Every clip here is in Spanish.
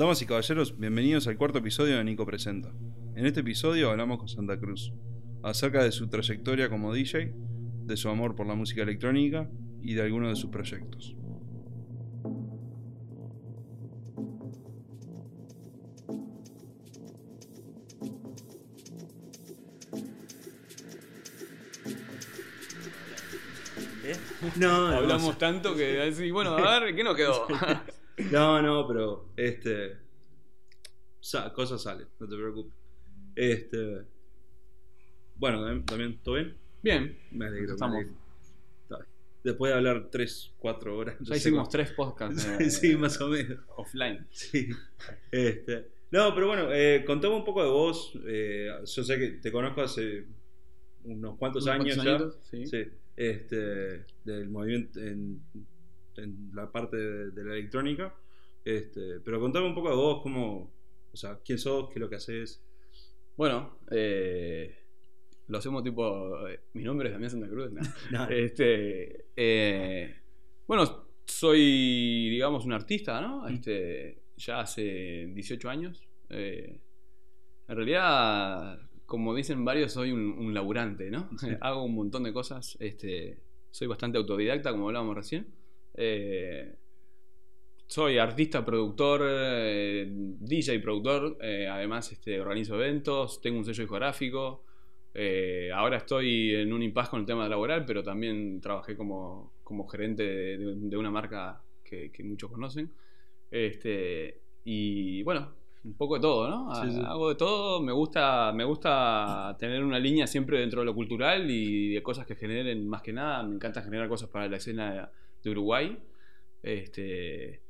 Damas y caballeros, bienvenidos al cuarto episodio de Nico Presenta. En este episodio hablamos con Santa Cruz, acerca de su trayectoria como DJ, de su amor por la música electrónica y de algunos de sus proyectos. No, no, Hablamos tanto que así, bueno, a ver, ¿qué nos quedó? No, no, pero este. sa- cosas salen, no te preocupes. Este. Bueno, también, ¿todo bien? Bien, Me alegro. Estamos. me alegro. Después de hablar 3, 4 horas. ya hicimos cuánto. tres podcasts Sí, eh, sí, más o menos. offline. Sí. Este. No, pero bueno, eh, contame un poco de vos. eh, yo sé que te conozco hace unos cuantos Unos años cuantos ya. añitos, sí. Sí, este, del movimiento en, en la parte de, de la electrónica. Este, pero contame un poco de vos, cómo, o sea, quién sos, qué es lo que haces. Bueno, eh, lo hacemos tipo. eh, mi nombre es Damián Santa Cruz. ¿no? No, Este, eh, bueno, soy, digamos, un artista, ¿no? Mm. Este, ya hace 18 años. Eh, en realidad, como dicen varios, soy un, un laburante, ¿no? Sí. Hago un montón de cosas. Este, soy bastante autodidacta, como hablábamos recién. Eh, soy artista, productor, eh, DJ, productor. eh, además, este, organizo eventos, tengo un sello discográfico. Eh, ahora estoy en un impasse con el tema laboral, pero también trabajé como, como gerente de, de- de una marca que, que muchos conocen. Este, y bueno, un poco de todo, ¿no? Sí, sí. Hago de todo, me gusta, me gusta tener una línea siempre dentro de lo cultural y de cosas que generen más que nada. Me encanta generar cosas para la escena de Uruguay. Este,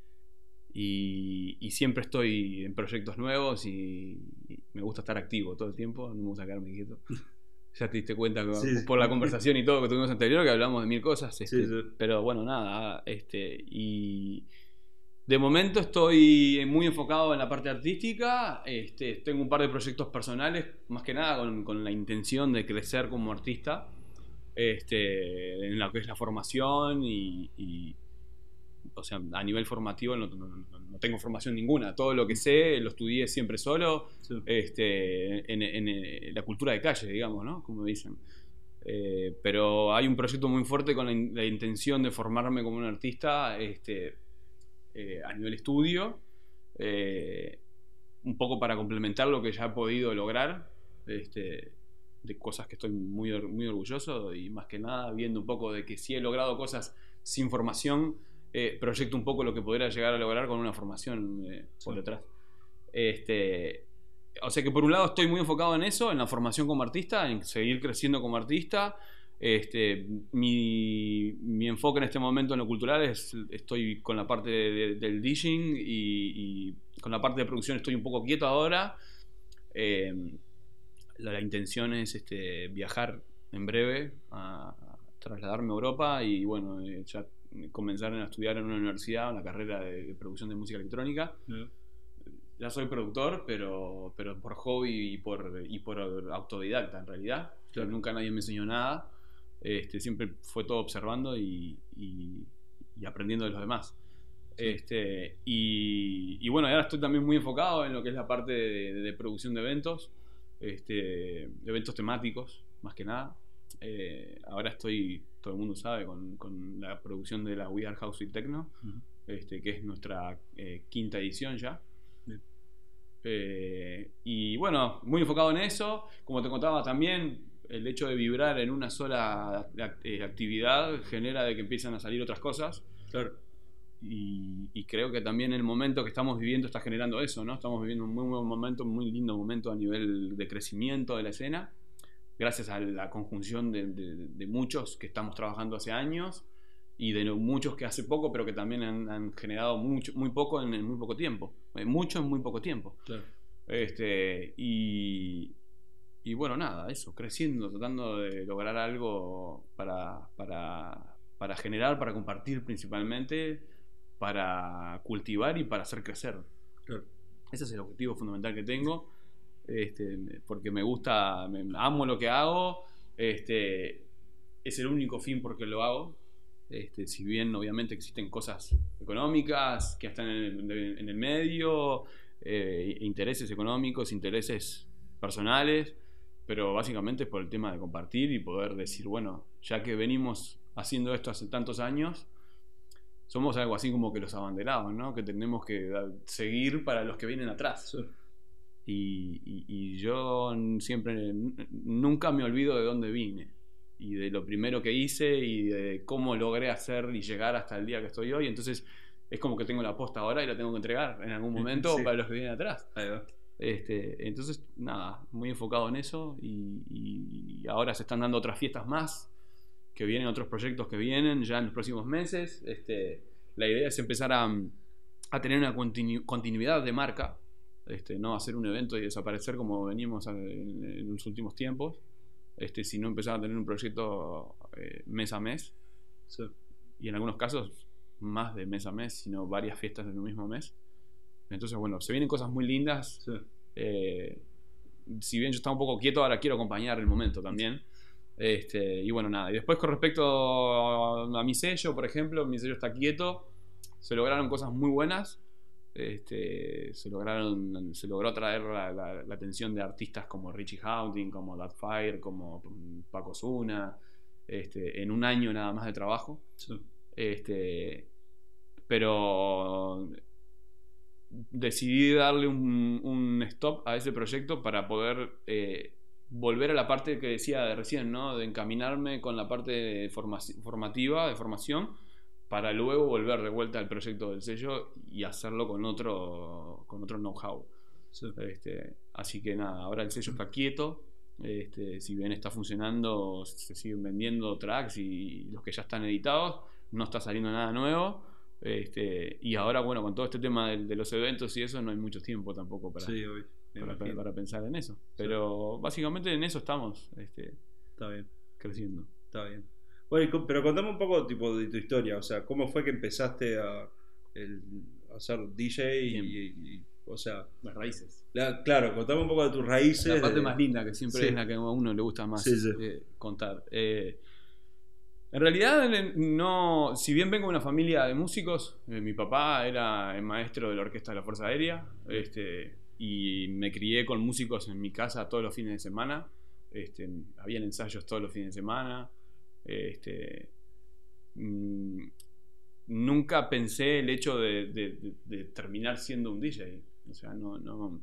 y, y siempre estoy en proyectos nuevos y, y me gusta estar activo todo el tiempo, no me gusta quedarme quieto. Ya te diste cuenta que- Sí, sí. por la conversación y todo que tuvimos anterior que hablamos de mil cosas. este, sí. Pero bueno, nada, este, y de momento estoy muy enfocado en la parte artística. Este, tengo un par de proyectos personales, más que nada con, con la intención de crecer como artista. Este, en lo que es la formación y, y, o sea, a nivel formativo no, no- no- tengo formación ninguna. Todo lo que sé lo estudié siempre solo Sí. este, en, en, la cultura de calle, digamos, ¿no? Como dicen. Eh, pero hay un proyecto muy fuerte con la, in- la intención de formarme como un artista este, eh, a nivel estudio, eh, un poco para complementar lo que ya he podido lograr, este, de cosas que estoy muy, muy orgulloso y más que nada viendo un poco de que si he logrado cosas sin formación, eh, proyecto un poco lo que podría llegar a lograr con una formación eh, por detrás. Este, o sea que por un lado estoy muy enfocado en eso, en la formación como artista, en seguir creciendo como artista. Este, mi, mi enfoque en este momento en lo cultural es, estoy con la parte de- del DJing y, y con la parte de producción estoy un poco quieto ahora. Eh, la, la intención es este, viajar en breve a, a trasladarme a Europa y bueno, eh, ya comenzar a estudiar en una universidad una carrera de, de producción de música electrónica ya soy productor, pero, pero por hobby y por, y por autodidacta en realidad. Claro. Nunca nadie me enseñó nada. Este, siempre fue todo observando y, y- y aprendiendo de los demás. Este, y, y bueno, ahora estoy también muy enfocado en lo que es la parte de, de producción de eventos, este, eventos temáticos, más que nada. Eh, ahora estoy, todo el mundo sabe, con, con la producción de la We Are House y Techno, Ujú. este, que es nuestra eh, quinta edición ya. Eh, y bueno, muy enfocado en eso. Como te contaba también, el hecho de vibrar en una sola act- actividad genera de que empiezan a salir otras cosas. Claro. Y, y creo que también el momento que estamos viviendo está generando eso, ¿no? Estamos viviendo un muy buen momento, un muy lindo momento a nivel de crecimiento de la escena, gracias a la conjunción de, de- de muchos que estamos trabajando hace años y de muchos que hace poco, pero que también han, han generado mucho, muy poco en, en muy poco tiempo. Eh, Mucho en muy poco tiempo. Claro. Este, y, y bueno, nada, eso, creciendo, tratando de lograr algo para, para, para generar, para compartir principalmente, para cultivar y para hacer crecer. Claro. Ese es el objetivo fundamental que tengo, este, porque me gusta, me, amo lo que hago, este, es el único fin por que lo hago. Este, si bien obviamente existen cosas económicas que están en el, en el medio, eh, intereses económicos, intereses personales, pero básicamente es por el tema de compartir y poder decir, bueno, ya que venimos haciendo esto hace tantos años, somos algo así como que los abanderados, ¿no? Que tenemos que seguir para los que vienen atrás. Y, y- y yo siempre, nunca me olvido de dónde vine y de lo primero que hice y de cómo logré hacer y llegar hasta el día que estoy hoy. Entonces es como que tengo la posta ahora y la tengo que entregar en algún momento Sí. para los que vienen atrás. Ahí va. Este, entonces, nada, muy enfocado en eso y, y ahora se están dando otras fiestas más, que vienen otros proyectos que vienen ya en los próximos meses. Este, la idea es empezar a, a tener una continu- continuidad de marca, este, no hacer un evento y desaparecer como venimos en, en los últimos tiempos, este, sino empezar a tener un proyecto eh, mes a mes Sí. y en algunos casos más de mes a mes, sino varias fiestas en un mismo mes. Entonces, bueno, se vienen cosas muy lindas. Sí. Eh, si bien yo estaba un poco quieto, ahora quiero acompañar el momento también. Este, y bueno, nada. Y después con respecto a, mi sello, por ejemplo, mi sello está quieto. Se lograron cosas muy buenas. Este, se, lograron, se logró atraer la, la- la atención de artistas como Richie Houghton, como Fire, como Paco Zuna, este, en un año nada más de trabajo. Sí. Este, pero decidí darle un, un stop a ese proyecto para poder eh, volver a la parte que decía de recién, ¿no? De encaminarme con la parte de formativa, de formación, para luego volver de vuelta al proyecto del sello y hacerlo con otro, con otro know-how. Sí. Este, así que nada, ahora el sello está quieto. Este, si bien está funcionando, se siguen vendiendo tracks y los que ya están editados, no está saliendo nada nuevo. Este, y ahora, bueno, con todo este tema de, de los eventos y eso, no hay mucho tiempo tampoco para, Sí, para, pensar en eso. Pero básicamente en eso estamos este, Está bien. creciendo. Está bien. Bueno, pero contame un poco tipo de tu historia, o sea, ¿cómo fue que empezaste a, el- a ser DJ y, Bien. y- y- o sea, Las raíces. la- claro, contame un poco de tus raíces. La parte de- más linda, que siempre Sí. es la que a uno le gusta más Sí, eh, contar. Eh, en realidad, no, si bien vengo de una familia de músicos, eh, mi papá era el maestro de la orquesta de la Fuerza Aérea, este, y me crié con músicos en mi casa todos los fines de semana. Este, habían ensayos todos los fines de semana. Este, mm, nunca pensé el hecho de, de- de- de terminar siendo un DJ. O sea, no, no,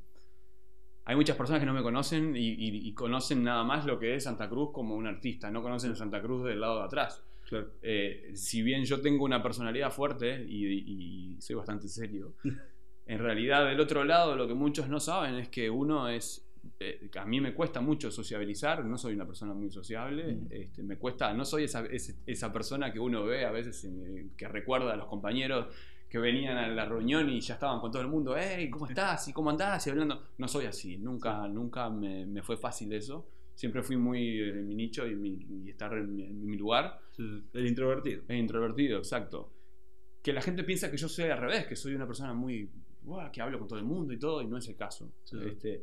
hay muchas personas que no me conocen y, y- y conocen nada más lo que es Santa Cruz como un artista, no conocen Santa Cruz del lado de atrás. Claro. Eh, si bien yo tengo una personalidad fuerte y, y soy bastante serio, en realidad del otro lado lo que muchos no saben es que uno es... eh, a mí me cuesta mucho sociabilizar, no soy una persona muy sociable, Mm. este, me cuesta, no soy esa, esa persona que uno ve a veces en- que recuerda a los compañeros que venían a la reunión y ya estaban con todo el mundo, hey, ¿cómo estás? ¿Y cómo andás? Y hablando. No soy así, nunca, nunca me, me fue fácil eso. Siempre fui muy en mi nicho y, mi- y estar en mi, en mi lugar. El introvertido. E introvertido, exacto. Que la gente piensa que yo soy al revés, que soy una persona muy. "Buah, que hablo con todo el mundo y todo, y no es el caso. Sí. Este,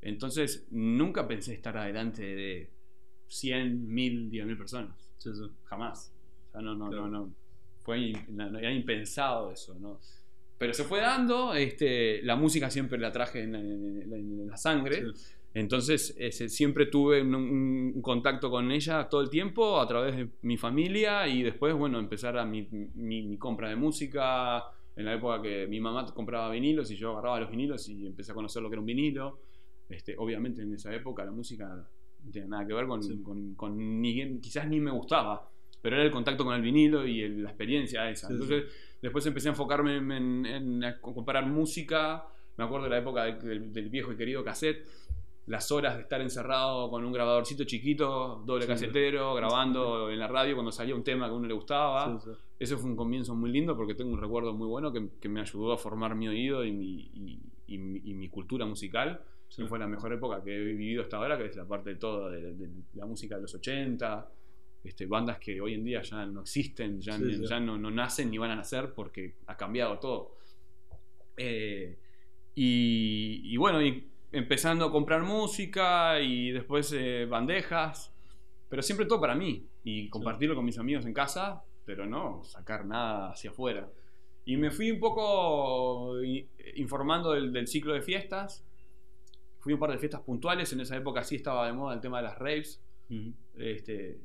entonces, nunca pensé estar adelante de 100, 1000, 10.000 personas. Sí, sí. Jamás. O sea, no, no, Claro. no, no. Fue era impensado eso, ¿no? Pero se fue dando, este, la música siempre la traje en, en- en- la sangre. Entonces, ese, siempre tuve un, un- un contacto con ella todo el tiempo a través de mi familia y después, bueno, empezar a mi, mi- mi compra de música. En la época que mi mamá compraba vinilos y yo agarraba los vinilos y empecé a conocer lo que era un vinilo. Este, obviamente en esa época la música no tenía nada que ver con, Sí. con- con ni, quizás ni me gustaba, pero era el contacto con el vinilo y el- la experiencia esa. Sí, sí. Entonces, después empecé a enfocarme en, en- en a comparar música. Me acuerdo de la época del, del- del viejo y querido cassette las horas de estar encerrado con un grabadorcito chiquito, doble Sí. casetero, grabando en la radio cuando salía un tema que a uno le gustaba. Sí. Eso fue un comienzo muy lindo porque tengo un recuerdo muy bueno que, que me ayudó a formar mi oído y mi, y- y mi- y mi cultura musical. Y fue la mejor época que he vivido hasta ahora, que es la parte de todo, de, de la música de los 80, este, bandas que hoy en día ya no existen, ya, no, no nacen ni van a nacer porque ha cambiado todo. Eh, y, y bueno, y empezando a comprar música y después eh, bandejas, pero siempre todo para mí y compartirlo con mis amigos en casa pero no sacar nada hacia afuera. Y me fui un poco i- informando del, del ciclo de fiestas. Fui a un par de fiestas puntuales. En esa época sí estaba de moda el tema de las raves. Ujú. Este,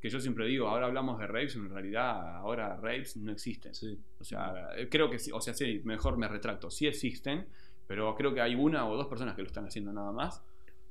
que yo siempre digo, ahora hablamos de raves, en realidad ahora raves no existen. Sí. O sea, eh, creo que sí, o sea, sí, mejor me retracto, sí existen, pero creo que hay una o dos personas que lo están haciendo nada más.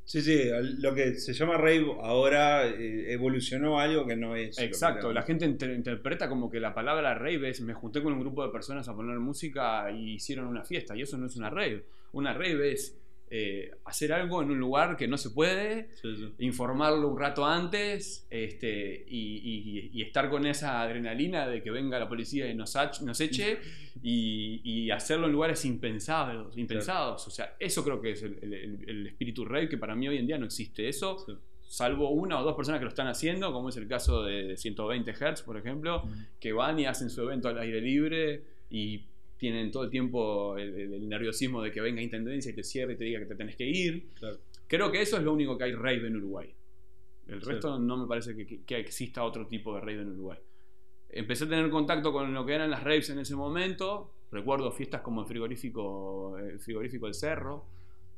Sí, sí, lo que se llama rave ahora eh, evolucionó a algo que no es. Exacto, la gente inter- interpreta como que la palabra rave es me junté con un grupo de personas a poner música y hicieron una fiesta, y eso no es una rave. Una rave es eh, hacer algo en un lugar que no se puede, Sí, sí. informarlo un rato antes este, y, y- y estar con esa adrenalina de que venga la policía y nos, nos eche y, y hacerlo en lugares impensados, impensados. O sea, eso creo que es el, el- el espíritu rave que para mí hoy en día no existe eso, Sí. salvo una o dos personas que lo están haciendo, como es el caso de 120 Hz, por ejemplo, que van y hacen su evento al aire libre y tienen todo el tiempo el, el- el nerviosismo de que venga Intendencia y te cierre y te diga que te tenés que ir. Claro. Creo que eso es lo único que hay rave en Uruguay. El Sí. resto no me parece que, que- que exista otro tipo de rave en Uruguay. Empecé a tener contacto con lo que eran las raves en ese momento. Recuerdo fiestas como el frigorífico, el frigorífico del Cerro.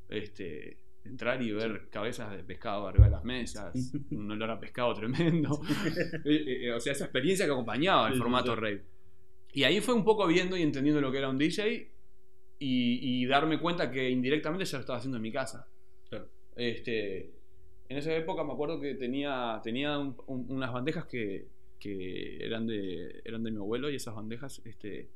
Este, entrar y ver cabezas de pescado arriba de las mesas. un olor a pescado tremendo. Eh, eh, o sea, esa experiencia que acompañaba el Sí, formato rave. Y ahí fue un poco viendo y entendiendo lo que era un DJ y, y darme cuenta que indirectamente ya lo estaba haciendo en mi casa. Claro. Este, en esa época me acuerdo que tenía, tenía un- un- unas bandejas que, que eran, de, eran de mi abuelo y esas bandejas este,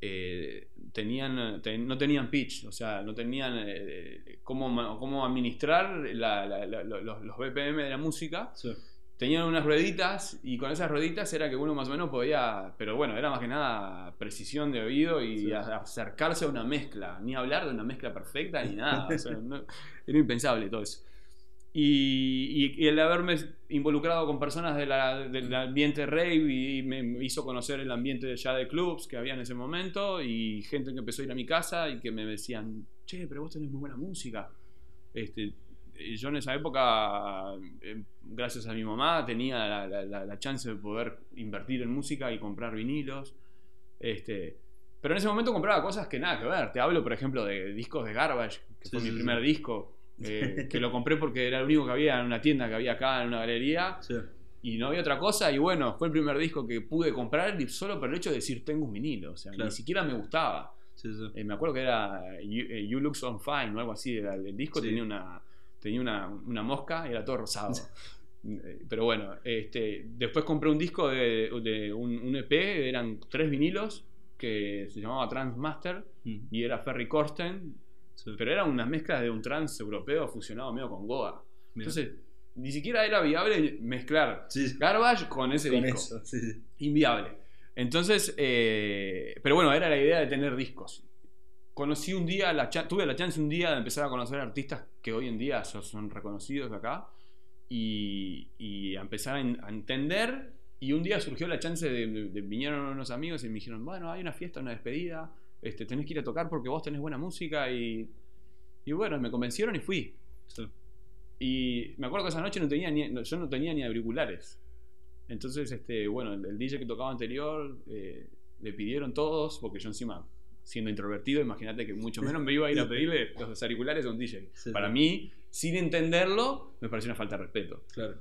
eh, tenían, ten- no tenían pitch, o sea, no tenían eh, cómo, ma- cómo administrar la- la- la- los, los BPM de la música Sí. Tenían unas rueditas y con esas rueditas era que uno más o menos podía, pero bueno, era más que nada precisión de oído y Sí. acercarse a una mezcla, ni hablar de una mezcla perfecta ni nada, o sea, no- era impensable todo eso. Y, y- y el haberme involucrado con personas de la- del ambiente rave y me hizo conocer el ambiente ya de clubs que había en ese momento y gente que empezó a ir a mi casa y que me decían, che, pero vos tenés muy buena música. Este, yo en esa época, eh, gracias a mi mamá, tenía la, la- chance de poder invertir en música y comprar vinilos. Este, pero en ese momento compraba cosas que nada que ver. Te hablo, por ejemplo, de discos de Garbage, que Sí, fue sí, mi sí. primer disco, eh, que lo compré porque era el único que había en una tienda que había acá, en una galería, y no había otra cosa. Y bueno, fue el primer disco que pude comprar solo por el hecho de decir tengo un vinilo. O sea, Claro. ni siquiera me gustaba. Sí, sí. Eh, me acuerdo que era You, eh, You Look So Fine o algo así. El disco Sí. tenía, una, tenía una, una mosca y era todo rosado. Eh, Pero bueno, este, después compré un disco de, de un, un EP, eran tres vinilos, que se llamaba Transmaster Mm. y era Ferry Corsten, Sí. pero eran unas mezclas de un trance europeo fusionado medio con Goa. Mira. Entonces, ni siquiera era viable mezclar Sí. Garbage con ese Con disco eso, sí, sí. inviable. Entonces, eh, pero bueno, era la idea de tener discos. Conocí un día, la tuve la chance un día de empezar a conocer artistas que hoy en día so- son reconocidos acá y, y a empezar a, en- a entender. Y un día surgió la chance de, de- de- vinieron unos amigos y me dijeron, bueno, hay una fiesta, una despedida, este, tenés que ir a tocar porque vos tenés buena música y, y bueno, me convencieron y fui. Sí. Y me acuerdo que esa noche no tenía ni, yo no tenía ni auriculares. Entonces, este, bueno, el, el DJ que tocaba anterior eh, le pidieron todos, porque yo encima, siendo introvertido, imagínate que mucho menos me iba a ir a pedirle los auriculares a un DJ. Sí, Para sí. mí, sin entenderlo, me pareció una falta de respeto. Claro.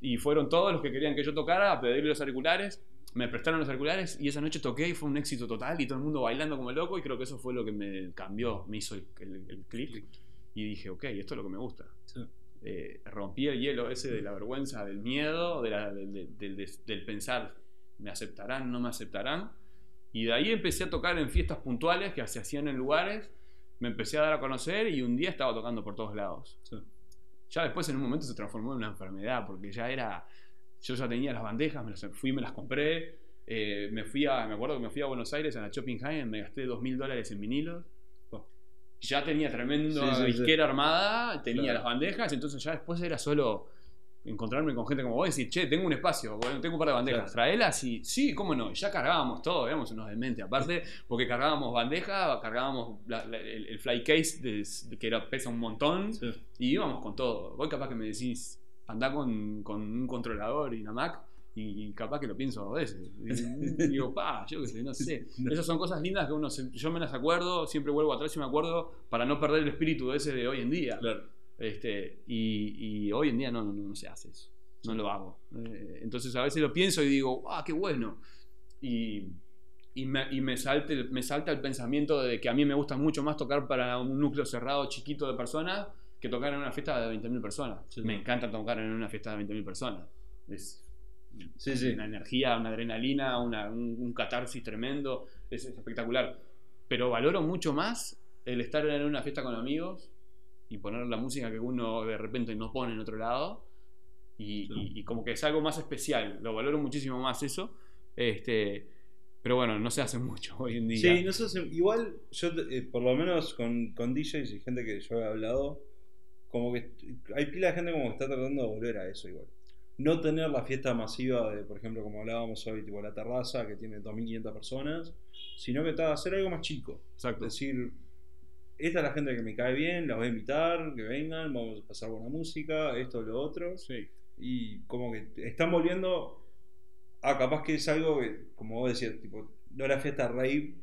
Y fueron todos los que querían que yo tocara a pedirle los auriculares. Me prestaron los auriculares y esa noche toqué y fue un éxito total y todo el mundo bailando como loco y creo que eso fue lo que me cambió, me hizo el, el- el clic y dije, ok, esto es lo que me gusta. Sí. Eh, rompí el hielo ese de la vergüenza, del miedo, de la- del- del- del pensar, ¿me aceptarán, no me aceptarán? Y de ahí empecé a tocar en fiestas puntuales que se hacían en lugares, me empecé a dar a conocer y un día estaba tocando por todos lados. Sí. Ya después en un momento se transformó en una enfermedad porque ya era, yo ya tenía las bandejas, me las fui, me las compré, eh, me fui a, me acuerdo que me fui a Buenos Aires a la Shopping High, me gasté dos mil dólares en vinilos. Ya tenía tremendo sí, sí. disquera armada, tenía Claro. las bandejas, entonces ya después era solo encontrarme con gente como vos y decir, che, tengo un espacio, tengo un par de bandejas, Claro. traelas y sí, cómo no, y ya cargábamos todo, éramos unos dementes aparte, porque cargábamos bandeja, cargábamos la- la- el, el fly case de- que era, pesa un montón Sí. y íbamos con todo. Vos capaz que me decís, andá con, con un controlador y una Mac Y, capaz que lo pienso dos veces. Y, digo, pa, yo qué sé, no sé. Esas son cosas lindas que uno se- yo me las acuerdo, siempre vuelvo atrás y me acuerdo para no perder el espíritu ese de hoy en día. Claro. Este, y, y hoy en día no, no, no se hace eso. No lo hago. Eh, entonces a veces lo pienso y digo, ah, qué bueno. Y, y, me, y me, salta el, me salta el pensamiento de que a mí me gusta mucho más tocar para un núcleo cerrado chiquito de personas que tocar en una fiesta de 20.000 personas. Sí, me encanta tocar en una fiesta de 20.000 personas. Es Sí, sí. una energía, una adrenalina, una- un, un catarsis tremendo. Es, es espectacular. Pero valoro mucho más el estar en una fiesta con amigos y poner la música que uno de repente no pone en otro lado. Y, Sí. y- y como que es algo más especial. Lo valoro muchísimo más eso. Este, pero bueno, no se hace mucho hoy en día. Sí, nosotros igual, yo eh, por lo menos con, con DJs y gente que yo he hablado, como que hay pila de gente como que está tratando de volver a eso igual. No tener la fiesta masiva de, por ejemplo, como hablábamos hoy, tipo la terraza que tiene 2.500 personas, sino que está hacer algo más chico. Exacto. decir, esta es la gente que me cae bien, las voy a invitar, que vengan, vamos a pasar buena música, esto, lo otro. Sí. Y como que están volviendo a capaz que es algo que, como vos decías, tipo, no era fiesta rave,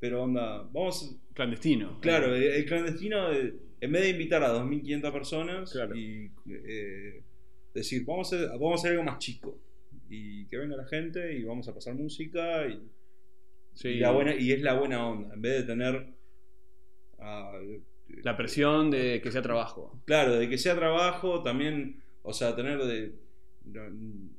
pero onda, vamos, Clandestino. claro, el, el clandestino, de- en vez de invitar a 2.500 personas Claro. y eh, decir, vamos a, hacer, vamos a hacer algo más chico. Y que venga la gente y vamos a pasar música y, Sí. y la buena, y es la buena onda, en vez de tener... ah, La presión de que sea trabajo. Claro, de que sea trabajo, también, o sea, tener de, no,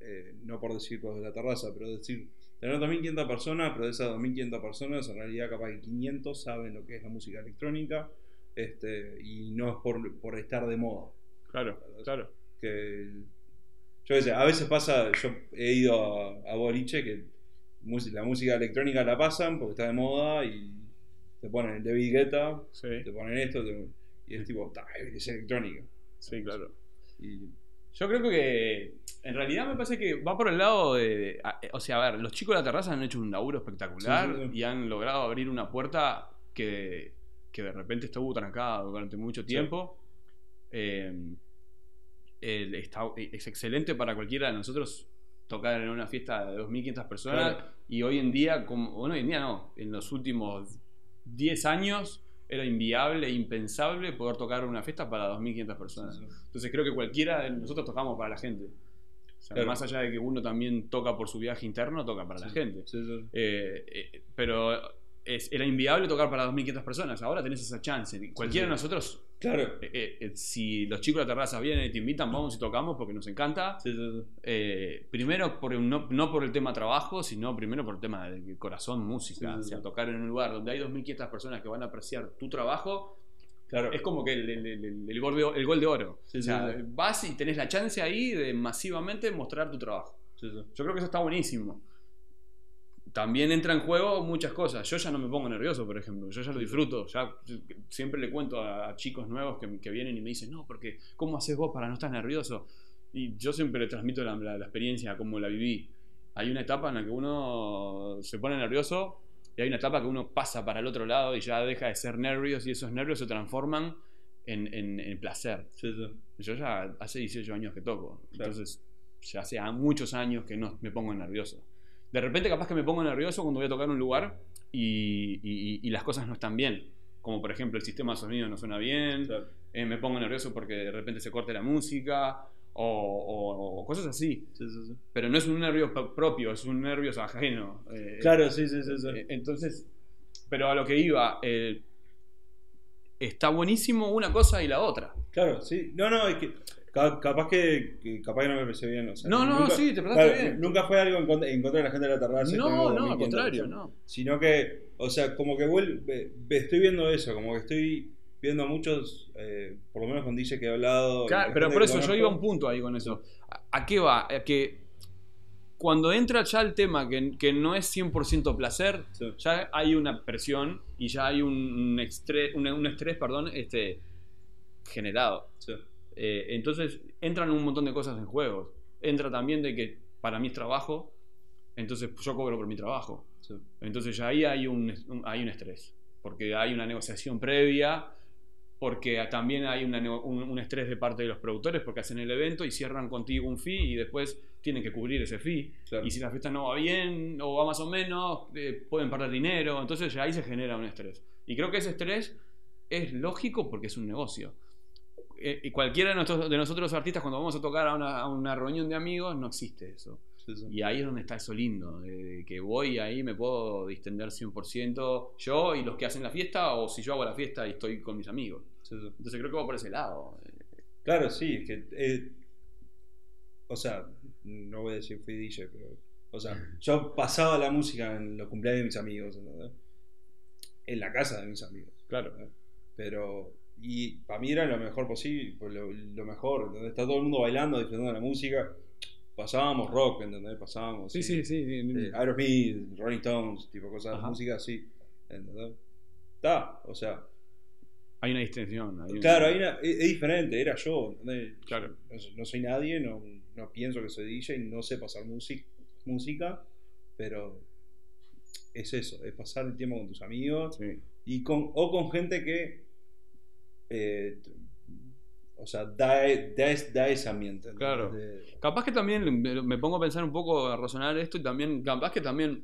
eh, no por decir los de la terraza, pero decir, tener 2.500 personas, pero de esas 2.500 personas, en realidad capaz que 500 saben lo que es la música electrónica, este, y no es por, por estar de moda. Claro, claro. Que, yo qué sé, a veces pasa, yo he ido a, a boliche que la música electrónica la pasan porque está de moda y te ponen el David Guetta, Sí, te ponen esto, te- y es tipo, "Ta, es electrónica. sí, claro. Y, Yo creo que en realidad me parece que va por el lado de. a- O sea, a ver, los chicos de la terraza han hecho un laburo espectacular Sí, sí, sí. y han logrado abrir una puerta que, que de repente estuvo trancada durante mucho tiempo. Eh, el- está- es excelente para cualquiera de nosotros tocar en una fiesta de 2.500 personas Claro. y hoy en día, como, bueno, hoy en día no, en los últimos 10 años era inviable, impensable poder tocar una fiesta para 2.500 personas. Entonces creo que cualquiera de nosotros tocamos para la gente. O sea, Claro. Más allá de que uno también toca por su viaje interno, toca para la gente. Sí, sí. Eh, eh, pero es- era inviable tocar para 2.500 personas. Ahora tenés esa chance. Cualquiera de sí. nosotros, Claro. eh, eh, eh, si los chicos de la terraza vienen y te invitan, vamos y tocamos porque nos encanta. Sí, sí. Eh, primero, por no, no por el tema trabajo, sino primero por el tema de corazón, música. O sea, tocar en un lugar donde hay 2.500 personas que van a apreciar tu trabajo, Claro. es como que el, el- el- el gol, de, el gol de oro. O sea, vas y tenés la chance ahí de masivamente mostrar tu trabajo. Yo creo que eso está buenísimo. También entra en juego muchas cosas. Yo ya no me pongo nervioso, por ejemplo. Yo ya lo disfruto. Ya siempre le cuento a, a chicos nuevos que, que vienen y me dicen, no, porque ¿cómo haces vos para no estar nervioso? Y yo siempre le transmito la, la- la experiencia, como la viví. Hay una etapa en la que uno se pone nervioso y hay una etapa que uno pasa para el otro lado y ya deja de ser nervios y esos nervios se transforman en, en- en placer. Sí, sí. Yo ya hace 18 años que toco, Claro. entonces ya hace muchos años que no me pongo nervioso. De repente capaz que me pongo nervioso cuando voy a tocar un lugar y, y- y las cosas no están bien. Como por ejemplo el sistema de sonido no suena bien, Claro. eh, me pongo nervioso porque de repente se corte la música o, o- o cosas así. Sí, sí, sí. Pero no es un nervio propio, es un nervio ajeno. eh, Claro, sí, sí, sí. sí. eh, Entonces, pero a lo que iba, está buenísimo una cosa y la otra. Claro, sí. No, no, es que capaz que, que- capaz que no me pareció bien. o sea, No, no, nunca- sí, te trataste claro, bien. Nunca fue algo en contra, en contra de la gente de la terraza. No, no, 1500 al contrario, no. Sino que, o sea, como que vuelve, ve- estoy viendo eso, como que estoy viendo a muchos, eh, por lo menos con DJ que he hablado. Claro, pero por eso yo iba a un punto ahí con eso. ¿A, a qué va? A que cuando entra ya el tema que, que no es 100% placer, Sí. ya hay una presión y ya hay un, un estrés, un, un estrés perdón, este, generado. Sí. Eh, entonces entran un montón de cosas en juego. Entra también de que para mí es trabajo, entonces yo cobro por mi trabajo. Sí. Entonces ya ahí hay un, un- hay un estrés, porque hay una negociación previa porque también hay una un, un estrés de parte de los productores porque hacen el evento y cierran contigo un fee y después tienen que cubrir ese fee. Claro. Y si la fiesta no va bien o va más o menos, eh, pueden perder dinero. Entonces ya ahí se genera un estrés. Y creo que ese estrés es lógico porque es un negocio. Eh, y cualquiera de, nuestros, de nosotros artistas, cuando vamos a tocar a una, a una reunión de amigos, no existe eso. Sí, sí. Y ahí es donde está eso lindo, de, de que voy y ahí me puedo distender 100% yo y los que hacen la fiesta, o si yo hago la fiesta y estoy con mis amigos. Sí. Entonces creo que va por ese lado. Claro, sí, es que. eh, o sea, no voy a decir fui DJ, pero. O sea, yo pasaba la música en los cumpleaños de mis amigos, ¿entendés? En la casa de mis amigos. Claro. Pero. Y para mí era lo mejor posible, pues lo, lo mejor, ¿entendés? Está todo el mundo bailando, disfrutando la música. Pasábamos rock, ¿entendés? Pasábamos. Sí, sí, sí. eh, Aerosmith, Rolling Stones, tipo cosas, Ajá. música así. ¿Entendés? Está, o sea. Hay una distinción. hay Claro, hay una- es, es diferente, era yo. ¿entendés? Claro. No, soy- no soy nadie, no, no pienso que soy DJ, no sé pasar music- música, pero es eso, es pasar el tiempo con tus amigos Sí. y con, o con gente que, eh, o sea, da, da, es- da ese ambiente. Claro. De- Capaz que también me pongo a pensar un poco, a razonar esto y también, capaz que también,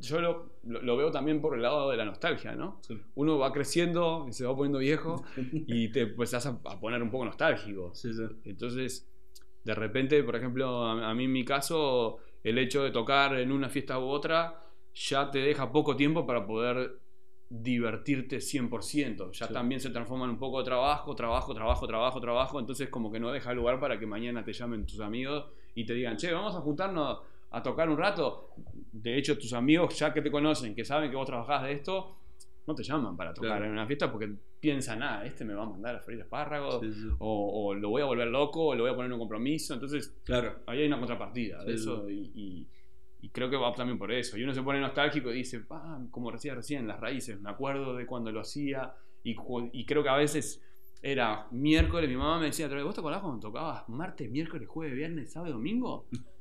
yo lo, lo- veo también por el lado de la nostalgia, ¿no? sí. Uno va creciendo y se va poniendo viejo y te empezás a, a poner un poco nostálgico. Sí, sí. Entonces, de repente, por ejemplo, a, a mí en mi caso, el hecho de tocar en una fiesta u otra ya te deja poco tiempo para poder divertirte 100%. Ya Sí. también se transforma en un poco de trabajo, trabajo, trabajo, trabajo, trabajo. Entonces, como que no deja lugar para que mañana te llamen tus amigos y te digan, che, vamos a juntarnos a tocar un rato. De hecho, tus amigos, ya que te conocen, que saben que vos trabajás de esto, no te llaman para tocar Claro. en una fiesta porque piensan, ah, este me va a mandar a freír espárragos Sí, sí. o, o lo voy a volver loco, o lo voy a poner en un compromiso. Entonces, Claro. ahí hay una contrapartida de eso y, y- y creo que va también por eso. Y uno se pone nostálgico y dice, ah, como decía recién, las raíces, me acuerdo de cuando lo hacía y, creo que a veces era miércoles, mi mamá me decía, "Pero, ¿vos te acordás cuando tocabas martes, miércoles, jueves, viernes, sábado domingo?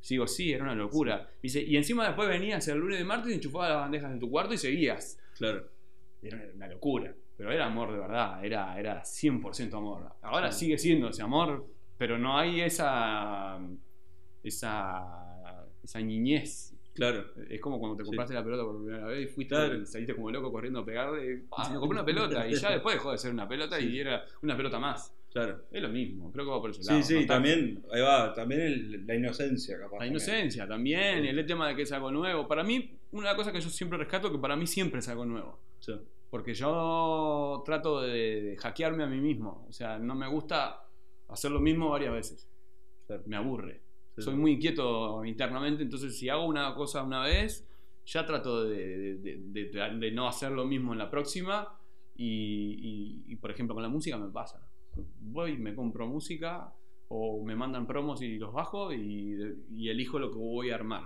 Sigo, sí, era una locura. Dice, y encima después venías el lunes y martes y enchufabas las bandejas en tu cuarto y seguías. Claro. Era una locura. Pero era amor de verdad, era, era 100% amor. Ahora Sí. sigue siendo ese amor, pero no hay esa. esa. Esa niñez. Claro. Es como cuando te Sí. compraste la pelota por primera vez y fuiste Claro. saliste como loco corriendo a pegarle. Ah, me compré una pelota y ya después dejó de ser una pelota y Sí. era una pelota más. Claro. Es lo mismo, creo que va por ese Sí, lado. sí, ¿no? también, ahí va, también el- la inocencia, capaz. La también. inocencia también, el tema de que es algo nuevo. Para mí, una cosa que yo siempre rescato, que para mí siempre es algo nuevo. Sí. Porque yo trato de, de hackearme a mí mismo. O sea, no me gusta hacer lo mismo varias veces. Claro. Me aburre. Soy muy inquieto internamente, entonces si hago una cosa una vez, ya trato de, de- de- de- de no hacer lo mismo en la próxima. Y, y- y, por ejemplo, con la música me pasa. Voy, me compro música o me mandan promos y los bajo y, y elijo lo que voy a armar.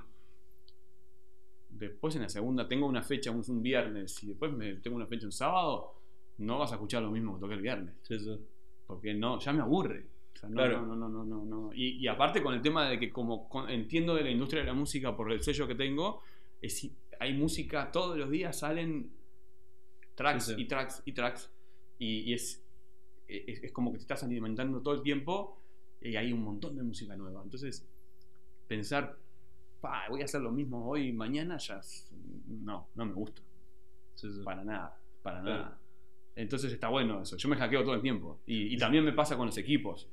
Después en la segunda tengo una fecha, un, un viernes, y después me, tengo una fecha un sábado, no vas a escuchar lo mismo que toqué el viernes Sí, sí. porque no, ya me aburre. O sea, no, Claro. no, no, no, no, no. Y, y aparte con el tema de que como entiendo de la industria de la música por el sello que tengo, es, hay música, todos los días salen tracks Sí, sí. y tracks y tracks. Y, y es, es, es como que te estás alimentando todo el tiempo y hay un montón de música nueva. Entonces, pensar, "Pa, voy a hacer lo mismo hoy y mañana, ya no, no me gusta. sí. Para nada, para Claro. nada. Entonces está bueno eso. Yo me hackeo todo el tiempo. Y, y también me pasa con los equipos.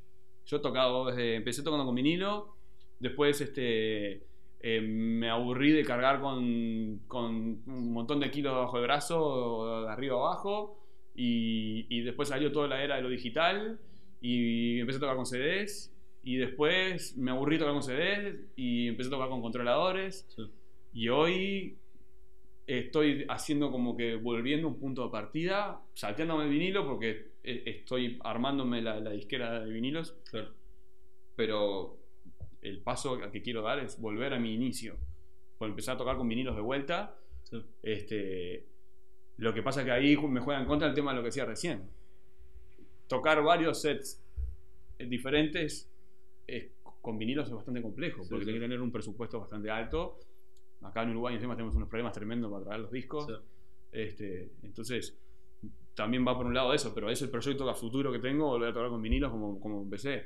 Yo he tocado desde. Empecé tocando con vinilo. Después este, eh, me aburrí de cargar con, con un montón de kilos bajo el brazo, de arriba abajo. Y, y después salió toda la era de lo digital. Y empecé a tocar con CDs. Y después me aburrí tocar con CDs. Y empecé a tocar con controladores. Sí. Y hoy estoy haciendo como que volviendo un punto de partida, salteándome el vinilo porque estoy armándome la, la disquera de vinilos, Claro. pero el paso al que quiero dar es volver a mi inicio. Por empezar a tocar con vinilos de vuelta. Sí. Este, lo que pasa es que ahí me juega en contra el tema de lo que decía recién. Tocar varios sets eh, diferentes es- con vinilos es bastante complejo, Sí, porque sí. hay que tener un presupuesto bastante alto. Acá en Uruguay encima tenemos unos problemas tremendos para traer los discos. Este, entonces, también va por un lado de eso, pero es el proyecto a futuro que tengo, volver a tocar con vinilos como, como empecé.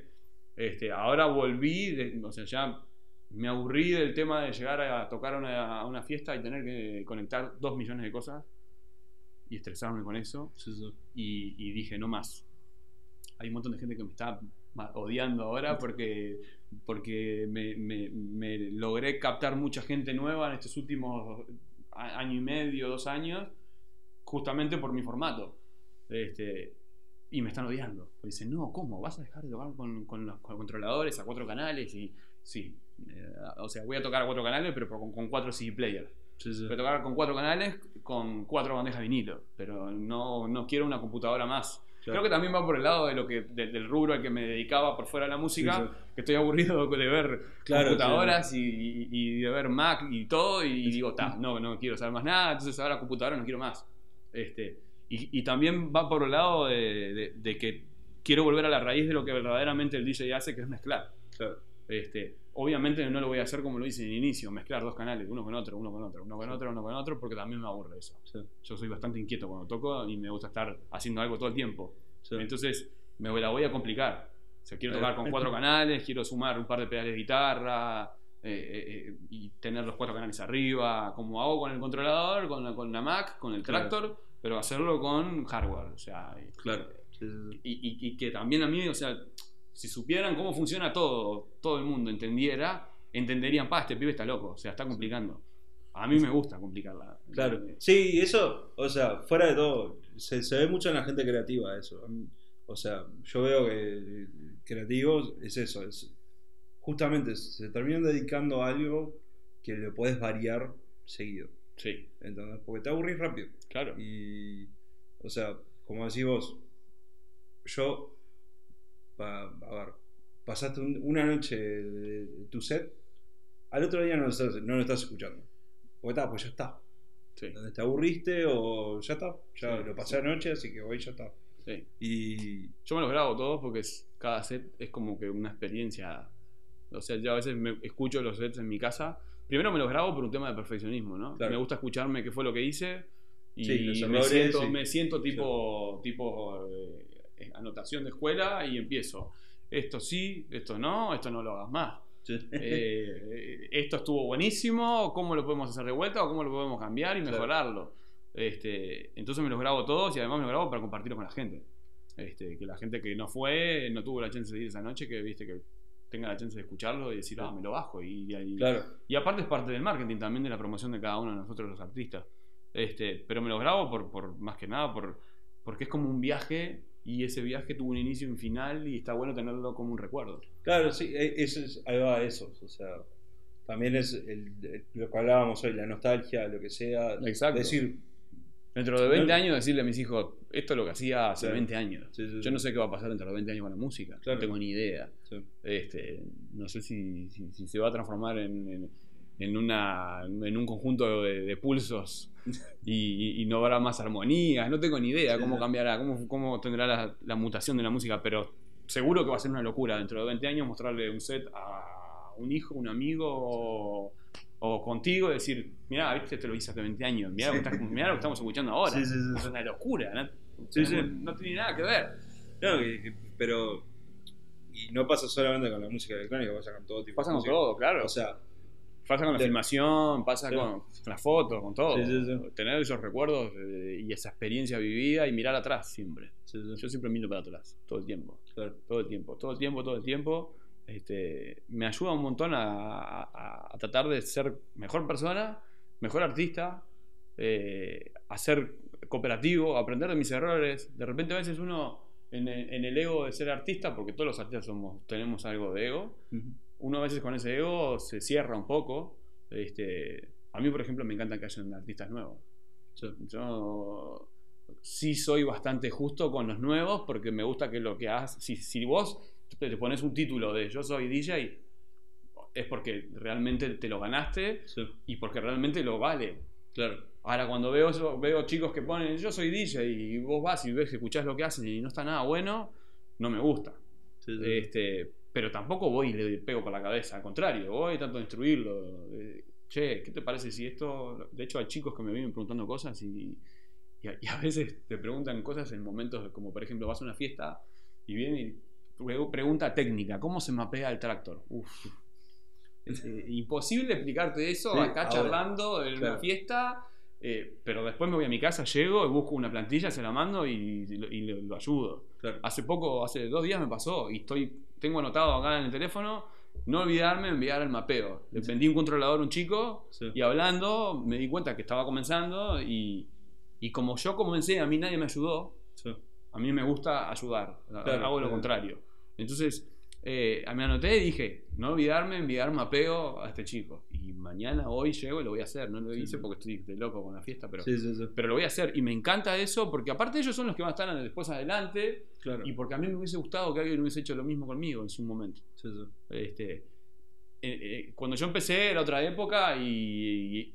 Este, ahora volví, de- o sea, ya me aburrí del tema de llegar a tocar a una, a una fiesta y tener que conectar dos millones de cosas y estresarme con eso. Y, y dije, no más. Hay un montón de gente que me está odiando ahora porque, porque me, me- me logré captar mucha gente nueva en estos últimos año y medio, dos años, justamente por mi formato. Este, y me están odiando. Porque dicen, no, ¿cómo? ¿Vas a dejar de tocar con, con los con controladores a cuatro canales? Y sí, eh, o sea, voy a tocar a cuatro canales, pero con, con cuatro CD players. Voy a tocar con cuatro canales, con cuatro bandejas vinilo, pero no, no quiero una computadora más. Claro. Creo que también va por el lado de lo que, de- del rubro al que me dedicaba por fuera de la música, que estoy aburrido de ver Claro, computadoras y, y- y de ver Mac y todo, y digo, ta, no, no quiero saber más nada, entonces ahora computadora no quiero más. Este, y, y también va por el lado de, de- de que quiero volver a la raíz de lo que verdaderamente el DJ hace, que es mezclar. Claro. Este, obviamente no lo voy a hacer como lo hice en el inicio, mezclar dos canales, uno con otro, uno con otro, uno con otro, uno con otro, porque también me aburre eso. Sí. Yo soy bastante inquieto cuando toco y me gusta estar haciendo algo todo el tiempo. Sí. Entonces me la voy a complicar. O sea, quiero Eh. tocar con cuatro canales, quiero sumar un par de pedales de guitarra eh, eh, eh, y tener los cuatro canales arriba, como hago con el controlador, con la, con la Mac, con el Claro. tractor, pero hacerlo con hardware. O sea, y- Claro. Y- y que también a mí, o sea, si supieran cómo funciona todo, todo el mundo entendiera, entenderían, pa, este pibe está loco, o sea, está complicando. A mí me gusta complicarla. Claro. Eh, Sí, eso, o sea, fuera de todo, se, se ve mucho en la gente creativa eso. O sea, yo veo que creativos es eso, es justamente se terminan dedicando a algo que le puedes variar seguido. Sí, ¿entendés? Porque te aburrís rápido. claro. Y, o sea, como decís vos, yo, pa- a ver, pasaste un- una noche de, de tu set, al otro día no lo estás, no lo estás escuchando. Porque está, pues ya está. Sí, ¿Entendés? Te aburriste o ya está. Ya Sí, lo pasé anoche, así que hoy ya está. sí. Y. Yo me los grabo todos porque es- cada set es como que una experiencia. O sea, yo a veces me escucho los sets en mi casa. Primero me los grabo por un tema de perfeccionismo, ¿no? Claro. Me gusta escucharme qué fue lo que hice y Sí, los me, siento, y- me siento tipo, tipo eh, anotación de escuela y empiezo. Esto sí, esto no, esto no lo hagas más. Eh, esto estuvo buenísimo, ¿cómo lo podemos hacer de vuelta o cómo lo podemos cambiar y Claro. mejorarlo? Este, entonces me los grabo todos y además me los grabo para compartirlo con la gente. Este, que la gente que no fue, no tuvo la chance de ir esa noche, que viste que tenga la chance de escucharlo y decir, ah, me lo bajo. Y, y- claro. y aparte es parte del marketing también de la promoción de cada uno de nosotros los artistas. Este, pero me los grabo por, por más que nada por, porque es como un viaje y ese viaje tuvo un inicio y un final y está bueno tenerlo como un recuerdo. Claro, sí, eh, eso es, ahí va eso. O sea, también es el- el- lo que hablábamos hoy, la nostalgia, lo que sea. Exacto. Decir, Dentro de 20 No- años decirle a mis hijos, esto es lo que hacía hace Claro. 20 años. sí, sí, Yo no sé qué va a pasar dentro de 20 años con la música, Claro. no tengo ni idea. Este, no sé si, si- si se va a transformar en, en- en una, en un conjunto de, de pulsos y, y- y no habrá más armonías, no tengo ni idea cómo cambiará, cómo, cómo tendrá la, la mutación de la música, pero seguro que va a ser una locura dentro de 20 años mostrarle un set a un hijo, un amigo o, contigo, decir, mirá, viste, te lo hice hace 20 años, mirá, Sí. lo, lo que estamos escuchando ahora. Sí. Es una locura, ¿no? Tiene nada que ver. No, pero. Y no pasa solamente con la música electrónica, pasa con todo tipo Pasa de con música. todo, claro. O sea, Pasa con la De- filmación, pasa con, con las fotos, con todo. Tener esos recuerdos y esa experiencia vivida y mirar atrás siempre. Yo siempre miro para atrás, todo el tiempo. claro. Todo el tiempo, todo el tiempo, todo el tiempo. Este, me ayuda un montón a, a- a tratar de ser mejor persona, mejor artista, eh, a ser cooperativo, a aprender de mis errores. De repente a veces uno en el, en el ego de ser artista, porque todos los artistas somos, tenemos algo de ego, uno a veces con ese ego se cierra un poco. Este, a mí, por ejemplo, me encanta que hayan artistas nuevos. Yo, yo sí soy bastante justo con los nuevos porque me gusta que lo que hagas, si, si vos te, te pones un título de yo soy DJ, es porque realmente te lo ganaste Sí, y porque realmente lo vale. claro. Ahora, cuando veo, eso- veo chicos que ponen yo soy DJ y vos vas y ves escuchás lo que hacen y no está nada bueno, no me gusta. Sí, sí. Este, pero tampoco voy y le pego por la cabeza, al contrario, voy tanto a instruirlo. Eh, che, ¿qué te parece si esto.? De hecho, hay chicos que me vienen preguntando cosas y, Y a, y a veces te preguntan cosas en momentos como, por ejemplo, vas a una fiesta y viene y pregunta técnica, ¿cómo se mapea el tractor? Uf. Es, eh, imposible explicarte eso Sí, acá ahora, charlando en una claro. fiesta, eh, pero después me voy a mi casa, llego y busco una plantilla, se la mando y, y lo- ayudo. Claro. Hace poco, hace dos días me pasó y estoy, tengo anotado acá en el teléfono, no olvidarme enviar el mapeo. Le vendí un controlador a un chico Sí. y hablando me di cuenta que estaba comenzando y, y como yo comencé, a mí nadie me ayudó, Sí. a mí me gusta ayudar, Claro, hago lo claro. contrario. Entonces, eh, me anoté y dije, no olvidarme enviar mapeo a este chico. Y mañana, hoy llego y lo voy a hacer. No lo Sí, hice porque estoy de loco con la fiesta, pero, Sí, sí, sí. pero lo voy a hacer. Y me encanta eso porque aparte ellos son los que van a estar después adelante Claro. y porque a mí me hubiese gustado que alguien hubiese hecho lo mismo conmigo en su momento. Este, eh, eh, cuando yo empecé era otra época y, y-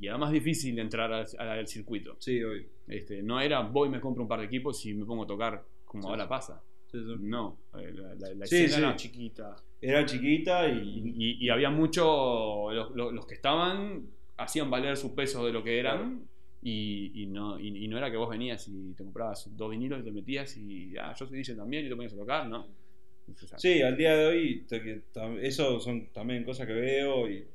y era más difícil entrar al, al circuito. Sí, hoy. Este, no era voy me compro un par de equipos y me pongo a tocar como Sí, ahora sí. pasa. No, eh, la, la- la Sí, escena sí. era chiquita. Era chiquita Y, y. había mucho, los, los- los que estaban hacían valer su peso de lo que eran. Y, y no, y, y no era que vos venías y te comprabas dos vinilos y te metías y ah, yo soy DJ también y te ponías a tocar, ¿no? Sí, al día de hoy, eso son también cosas que veo y.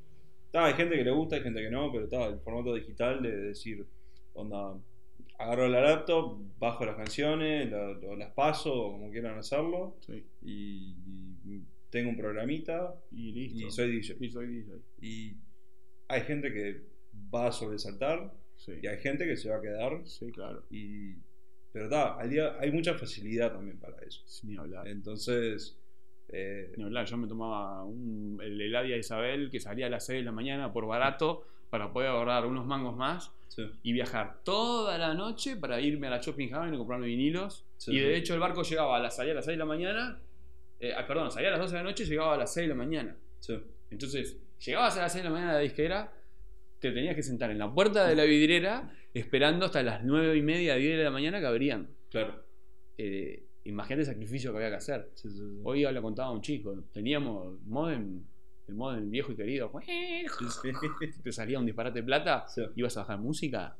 ta, hay gente que le gusta, hay gente que no, pero ta, el formato digital de decir, onda, agarro la laptop, bajo las canciones, la- lo- las paso, o como quieran hacerlo, sí. y, tengo un programita Y listo. y soy DJ. Y soy DJ. Y hay gente que va a sobresaltar Sí. y hay gente que se va a quedar. Sí, claro. Y, pero ta, al día hay mucha facilidad también para eso. Ni hablar. Entonces, eh, Ni hablar. Yo me tomaba un, el Eladia Isabel que salía a las 6 de la mañana por barato para poder ahorrar unos mangos más sí, y viajar toda la noche para irme a la Shopping Haven y comprarme vinilos. Sí, y de sí. hecho el barco llegaba a las, salía a las 6 de la mañana. eh, ah, perdón, salía a las 12 de la noche y llegaba a las 6 de la mañana. Entonces, llegabas a las 6 de la mañana a la disquera, te tenías que sentar en la puerta de la vidriera esperando hasta las 9 y media, 10 de la mañana que abrían. claro. Eh, imagínate el sacrificio que había que hacer. Hoy le contaba a un chico, teníamos modem, el modem viejo y querido, te salía un disparate de plata, Sí. ibas a bajar música.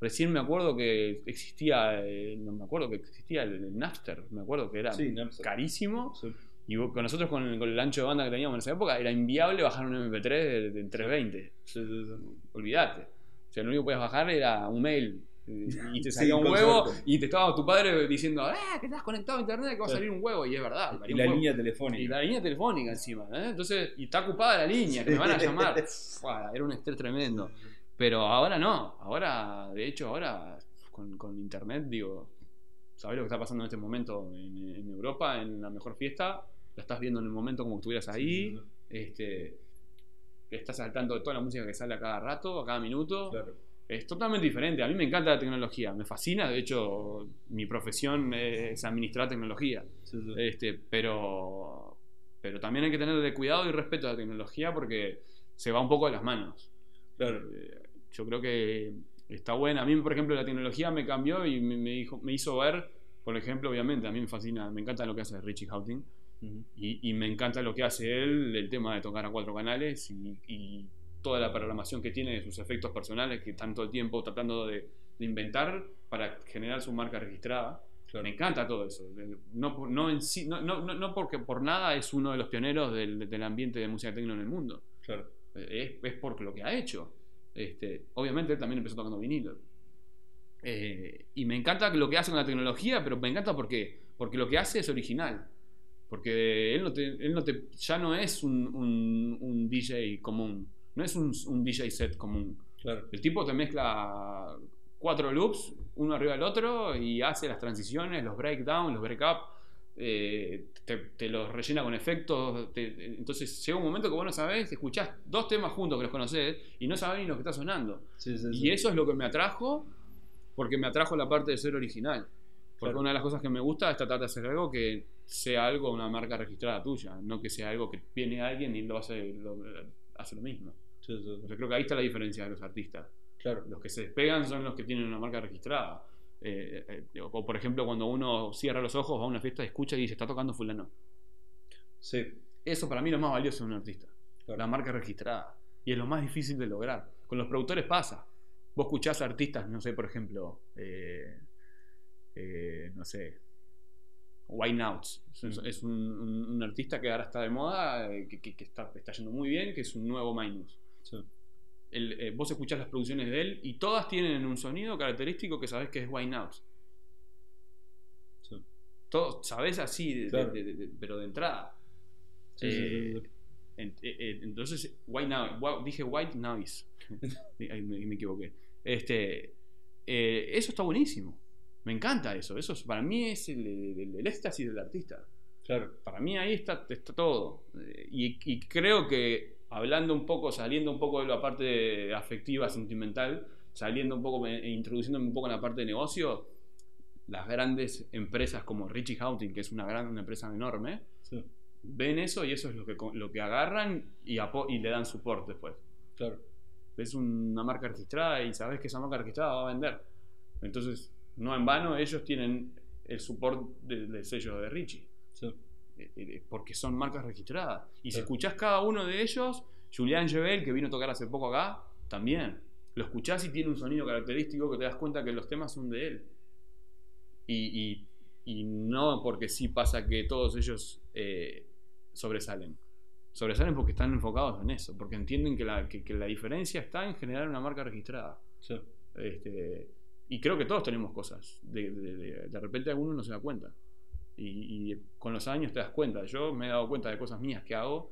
Recién me acuerdo que existía, eh, no me acuerdo que existía el, el Napster, me acuerdo que era Sí, carísimo. Sí. Y con nosotros, con el, con el ancho de banda que teníamos en esa época, era inviable bajar un MP3 de, de 320. Sí, sí, sí. Olvídate. O sea, lo único que podías bajar era un mail. Y te Sí, salía un huevo suerte. y te estaba tu padre diciendo, ¡ah, que estás conectado a internet, que va a salir un huevo! Y es verdad. Y la huevo. línea telefónica. Y la línea telefónica encima, ¿eh? Entonces, y está ocupada la línea, que me van a llamar. Era un estrés tremendo. Pero ahora no, ahora, de hecho, ahora con, con internet, digo, ¿sabés lo que está pasando en este momento en, en Europa, en la mejor fiesta? La estás viendo en el momento como que estuvieras ahí, Sí, este, estás al tanto de toda la música que sale a cada rato, a cada minuto. Claro. Es totalmente diferente. A mí me encanta la tecnología, me fascina. De hecho, mi profesión es administrar tecnología. Sí, sí. Este, pero, pero también hay que tenerle cuidado y respeto a la tecnología porque se va un poco de las manos. Claro. Eh, Yo creo que está buena. A mí, por ejemplo, la tecnología me cambió y me, dijo, me hizo ver, por ejemplo, obviamente, a mí me fascina, me encanta lo que hace Richie Houghton Ujú. y, y me encanta lo que hace él, el tema de tocar a cuatro canales y, y toda la programación que tiene de sus efectos personales que están todo el tiempo tratando de, de inventar para generar su marca registrada. Claro. Me encanta todo eso. No, no, en sí- no, no, no- porque por nada es uno de los pioneros del, del ambiente de música tecno en el mundo. Claro. Es, es por lo que ha hecho. Este, obviamente él también empezó tocando vinilo. Eh, y me encanta lo que hace con la tecnología, pero me encanta porque, porque lo que hace es original. Porque él, no te, él no te, ya no es un, un- un DJ común, no es un, un DJ set común. Claro. El tipo te mezcla cuatro loops, uno arriba del otro, y hace las transiciones, los breakdowns, los break-up, eh, te, te los rellena con efectos. te- entonces llega un momento que vos no sabés, escuchás dos temas juntos que los conocés y no sabés ni lo que está sonando. Sí, sí, sí. Y eso es lo que me atrajo, porque me atrajo la parte de ser original. Porque Claro. una de las cosas que me gusta es tratar de hacer algo que sea algo, una marca registrada tuya, no que sea algo que viene alguien y lo hace lo, hace lo mismo. Sí, creo que ahí está la diferencia de los artistas. Claro. Los que se despegan son los que tienen una marca registrada. Eh, eh, o por ejemplo, cuando uno cierra los ojos, va a una fiesta, escucha y dice, está tocando fulano. Sí. Eso para mí es lo más valioso de un artista. Claro. La marca registrada. Y es lo más difícil de lograr. Con los productores pasa. vos escuchás artistas, no sé, por ejemplo, eh, eh, no sé, White Nouts. Es, Mm. es un, un- un artista que ahora está de moda, eh, que, que- que está, está yendo muy bien, que es un nuevo Minus. Sí. El, eh, vos escuchás las producciones de él y todas tienen un sonido característico que sabés que es White Nouts. Sí. Todo, sabés así, de- Claro. de- de- de- pero de entrada. Sí, Eh, en- eh, entonces, white noise, wa- dije white noise. Ahí me, me equivoqué. Este, eso está buenísimo. Me encanta eso. Eso es- para mí es el, el- el éxtasis del artista. Claro. Para mí ahí está, está todo. Y, y creo que hablando un poco, saliendo un poco de la parte afectiva, sentimental, saliendo un poco, e introduciéndome un poco en la parte de negocio, las grandes empresas como Richie Houghton, que es una gran una empresa enorme, Sí. ven eso y eso es lo que, lo que agarran y, le dan support después. Claro. Es una marca registrada y sabes que esa marca registrada va a vender. Entonces, no en vano, ellos tienen el support del, del sello de Richie. Sí. Eh, eh, Porque son marcas registradas. Y si escuchás cada uno de ellos, Julian Jebel, que vino a tocar hace poco acá, también. Lo escuchás y tiene un sonido característico que te das cuenta que los temas son de él. Y, y- y no porque sí pasa que todos ellos eh, sobresalen. Sobresalen porque están enfocados en eso, porque entienden que la, que- que la diferencia está en generar una marca registrada. Sí. Este, y creo que todos tenemos cosas. De, de- de- de repente alguno no se da cuenta. Y, y con los años te das cuenta. Yo me he dado cuenta de cosas mías que hago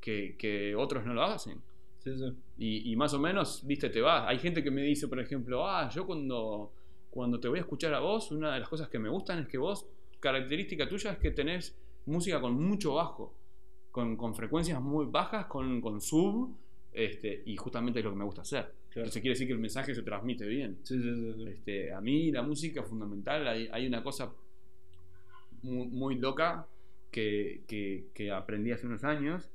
que, que otros no lo hacen. Sí, sí. Y, y más o menos, viste, te vas. Hay gente que me dice, por ejemplo, ah, yo cuando, cuando te voy a escuchar a vos, una de las cosas que me gustan es que vos, característica tuya es que tenés música con mucho bajo, con, con frecuencias muy bajas, con, con sub, este, y justamente es lo que me gusta hacer. Claro. Entonces quiere decir que el mensaje se transmite bien. Sí. Este, a mí la música es fundamental. Hay, hay una cosa muy, muy loca que, que- que aprendí hace unos años,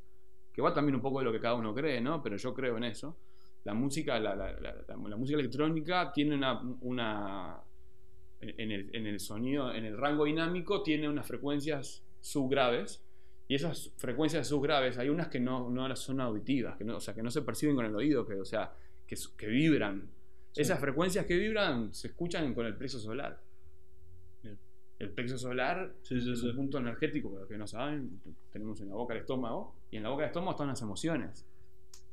que va también un poco de lo que cada uno cree, ¿no? Pero yo creo en eso. La música, la, la- la- música electrónica tiene una, una en, el, en el sonido, en el rango dinámico, tiene unas frecuencias subgraves. Y esas frecuencias subgraves, hay unas que no, no son auditivas, que no, o sea, que no se perciben con el oído, que, o sea, que, que vibran. Sí. Esas frecuencias que vibran se escuchan con el plexo solar. El plexo solar Sí, sí, es un punto energético, para los que no saben, tenemos en la boca el estómago, y en la boca del estómago están las emociones.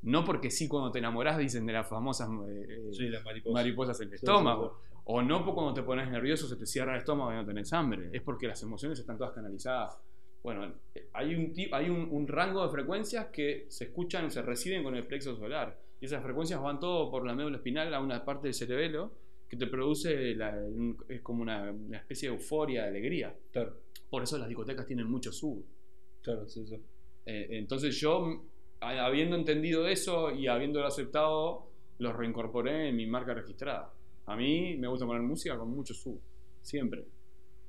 No porque sí cuando te enamorás dicen de las famosas eh, Sí, las mariposas. mariposas en el estómago. O no porque cuando te pones nervioso se te cierra el estómago y no tenés hambre. Es porque las emociones están todas canalizadas. Bueno, eh, hay un, hay un, un rango de frecuencias que se escuchan, se reciben con el plexo solar. Y esas frecuencias van todo por la médula espinal a una parte del cerebelo que te produce, la- es como una, una especie de euforia, de alegría. Claro, Por eso las discotecas tienen mucho sub. claro, sí, sí. Eh, entonces yo, habiendo entendido eso y habiéndolo aceptado, lo reincorporé en mi marca registrada. A mí me gusta poner música con mucho sub, siempre.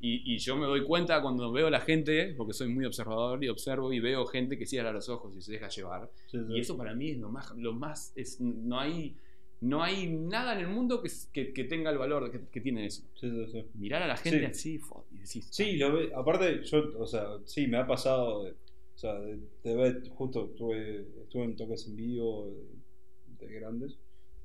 Y, y yo me doy cuenta cuando veo a la gente, porque soy muy observador y observo y veo gente que cierra los ojos y se deja llevar. Sí, sí. Y eso para mí es lo más, lo más es, no hay, no hay nada en el mundo que, que, que tenga el valor que, que tiene eso. Sí, sí, sí. Mirar a la gente Sí. así y decir, Sí, lo ve- aparte, yo, o sea, sí, me ha pasado, de- o sea, de, de justo estuve, estuve en toques en vivo de, de grandes,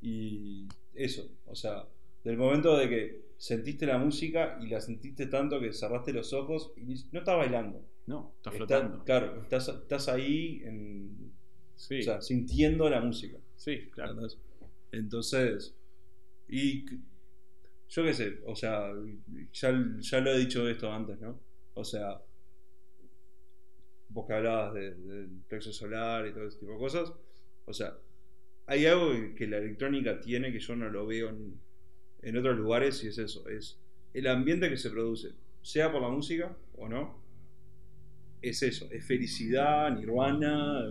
y eso, o sea, del momento de que sentiste la música y la sentiste tanto que cerraste los ojos y no estás bailando. no, está Estás- flotando. claro, estás, estás ahí, en, Sí, o sea, sintiendo la música. sí, claro. Entonces, y yo qué sé, o sea, ya, ya lo he dicho esto antes, ¿no? O sea, vos que hablabas de- del plexo solar y todo ese tipo de cosas, o sea, hay algo que la electrónica tiene que yo no lo veo en, en otros lugares y es eso, es el ambiente que se produce, sea por la música o no, es eso, es felicidad, nirvana,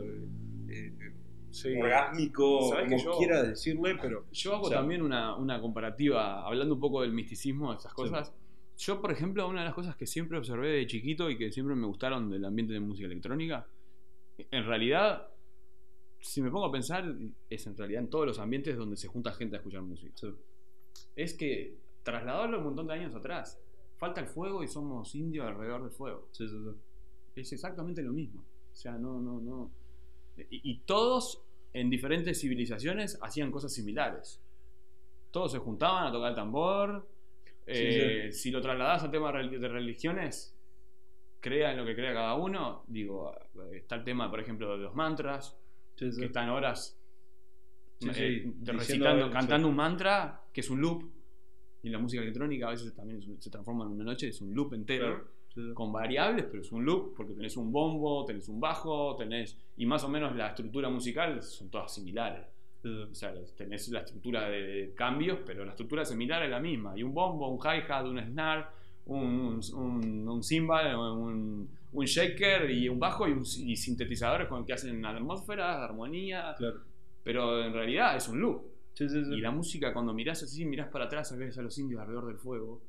eh, eh, Sí. orgásmico, como yo- quiera decirle, pero Yo hago O sea- también una, una comparativa, hablando un poco del misticismo de estas cosas. Yo, por ejemplo, una de las cosas que siempre observé de chiquito y que siempre me gustaron del ambiente de música electrónica, en realidad, si me pongo a pensar, es en realidad en todos los ambientes donde se junta gente a escuchar música. Sí. Es que trasladarlo un montón de años atrás, falta el fuego y somos indios alrededor del fuego. sí, sí, sí. Es exactamente lo mismo. O sea, no, no, no. Y, y todos en diferentes civilizaciones hacían cosas similares. todos se juntaban a tocar el tambor. Eh, Si lo trasladás a temas de religiones, crea en lo que crea cada uno. Digo, está el tema, por ejemplo, de los mantras, Sí, que están horas eh, recitando, cantando un mantra, que es un loop. Y la música electrónica a veces también se transforma en una noche, es un loop entero Claro. Sí, con variables, pero es un loop, porque tenés un bombo, tenés un bajo, tenés. Y más o menos la estructura musical son todas similares. Sí. O sea, tenés la estructura de cambios, pero la estructura similar es la misma. Y un bombo, un hi-hat, un snare, un, un, un cymbal, un, un shaker y un bajo y, un- y sintetizadores con el que hacen atmósferas, armonía. Claro. Pero en realidad es un loop. Sí, sí, sí. Y la música, cuando mirás así, mirás para atrás, ves a los indios alrededor del fuego.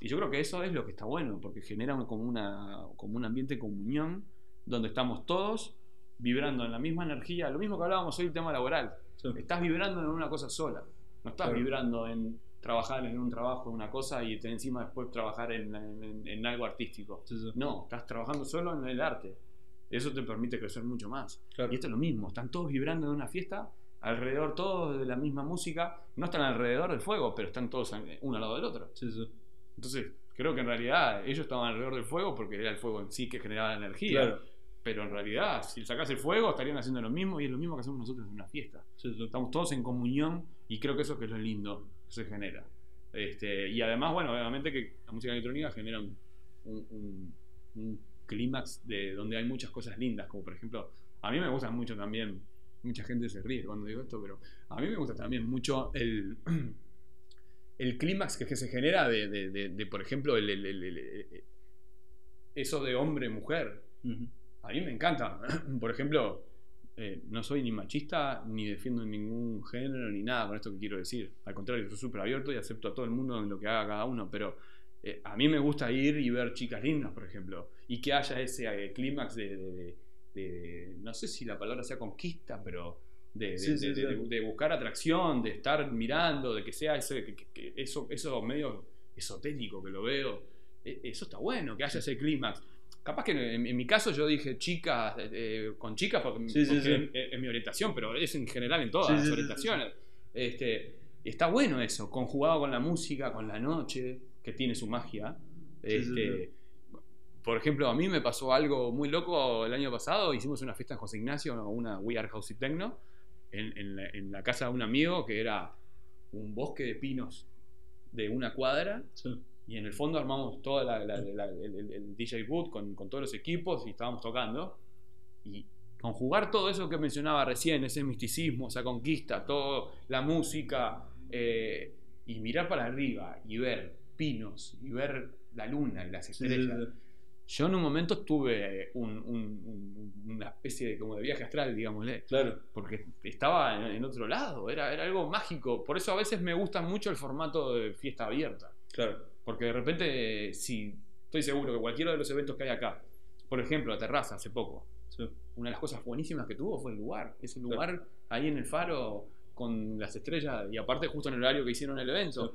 Y yo creo que eso es lo que está bueno, porque genera como, una, como un ambiente de comunión, donde estamos todos vibrando en la misma energía, lo mismo que hablábamos hoy del tema laboral. Sí. Estás vibrando en una cosa sola, no estás Claro. vibrando en trabajar en un trabajo, en una cosa, y encima después trabajar en, en- en algo artístico. Sí, sí. No, estás trabajando solo en el arte. Eso te permite crecer mucho más. Claro. Y esto es lo mismo, están todos vibrando en una fiesta, alrededor todos de la misma música, no están alrededor del fuego, pero están todos uno al lado del otro. Sí, sí. Entonces, creo que en realidad ellos estaban alrededor del fuego porque era el fuego en sí que generaba la energía. Claro. Pero en realidad, si sacás el fuego, estarían haciendo lo mismo y es lo mismo que hacemos nosotros en una fiesta. Sí, sí. Estamos todos en comunión y creo que eso es que es lo lindo que se genera. Este, y además, bueno, obviamente que la música electrónica genera un, un- un- un clímax de donde hay muchas cosas lindas, como por ejemplo, a mí me gusta mucho también, mucha gente se ríe cuando digo esto, pero a mí me gusta también mucho el, el clímax que, que se genera de, de- de- de, por ejemplo, el- eso de hombre-mujer. A mí me encanta. Por ejemplo, eh, no soy ni machista ni defiendo ningún género ni nada con esto que quiero decir. Al contrario, soy súper abierto y acepto a todo el mundo en lo que haga cada uno. Pero eh, a mí me gusta ir y ver chicas lindas, por ejemplo. Y que haya ese eh, clímax de, de- de- de- No sé si la palabra sea conquista, pero. De, de- Sí, sí, sí. de- buscar atracción, de estar mirando, de que sea ese, que- que- eso, eso medio esotérico que lo veo. E- Eso está bueno, que haya ese clímax. Capaz que en, en mi caso yo dije chicas, eh, eh, con chicas porque, porque. Es, es mi orientación, pero es en general en todas las orientaciones. Este, está bueno eso, conjugado con la música, con la noche, que tiene su magia. Este, Por ejemplo, a mí me pasó algo muy loco el año pasado. Hicimos una fiesta en José Ignacio, una We Are House y Techno, en, en la, en la casa de un amigo que era un bosque de pinos de una cuadra Sí. y en el fondo armamos todo el, el- el DJ boot con, con todos los equipos y estábamos tocando. Y conjugar todo eso que mencionaba recién, ese misticismo, esa conquista, toda la música, eh, y mirar para arriba y ver pinos y ver la luna y las Sí, sí, estrellas. sí. Yo en un momento tuve un- un- un- una especie de, como de viaje astral, digámosle Claro. porque estaba en, en otro lado, era, era algo mágico. Por eso a veces me gusta mucho el formato de fiesta abierta. Claro. Porque de repente, si estoy seguro que cualquiera de los eventos que hay acá, por ejemplo, la terraza hace poco, Sí. una de las cosas buenísimas que tuvo fue el lugar. Ese lugar ahí en el faro con las estrellas y aparte justo en el horario que hicieron el evento.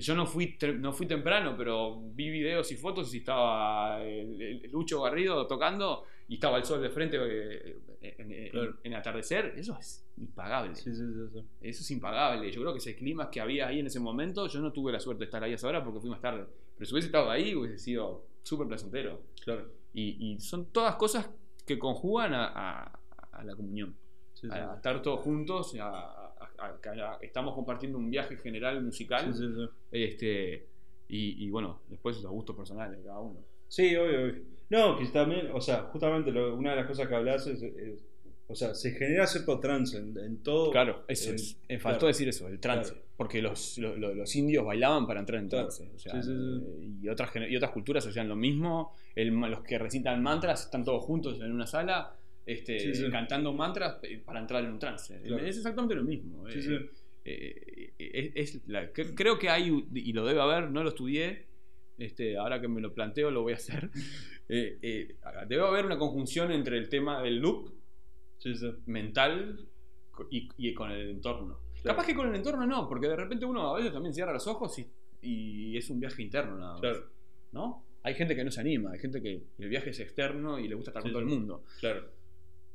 Yo no fui, no fui temprano, pero vi videos y fotos y estaba el, el Lucho Garrido tocando y estaba el sol de frente eh, en, en- Claro. en atardecer. Eso es impagable. Sí, sí, sí, sí. Eso es impagable. Yo creo que ese clima que había ahí en ese momento, yo no tuve la suerte de estar ahí a esa hora porque fui más tarde. Pero si hubiese estado ahí, hubiese sido súper placentero. Claro. Y, y son todas cosas que conjugan a, a- a la comunión. A, estar todos juntos, a, estamos compartiendo un viaje general musical. Sí, sí, sí. Este, y, y bueno, después los gustos personales de cada uno. Sí, obvio, obvio. No, que también, o sea, justamente lo- una de las cosas que hablas es, es- o sea, se genera cierto trance en, en todo. Claro, eso en- es. Me faltó claro. decir eso, el trance. Claro. Porque los, lo- lo- los indios bailaban para entrar en Claro. trance. o sea, Sí, sí, sí. eh, Y, otras, y otras culturas hacían lo mismo. El- los que recitan mantras están todos juntos en una sala. Este, Sí, sí. cantando mantras eh, para entrar en un trance. Claro. Es exactamente lo mismo. Sí, Eh, eh, es la- cre- creo que hay, y lo debe haber, no lo estudié, este, ahora que me lo planteo lo voy a hacer. Eh, debe haber una conjunción entre el tema del loop mental y, y con el entorno. Claro. Capaz que con el entorno no, porque de repente uno a veces también cierra los ojos y, y es un viaje interno nada más. Claro, ¿no? Hay gente que no se anima, hay gente que el viaje es externo y le gusta estar con todo el mundo. claro.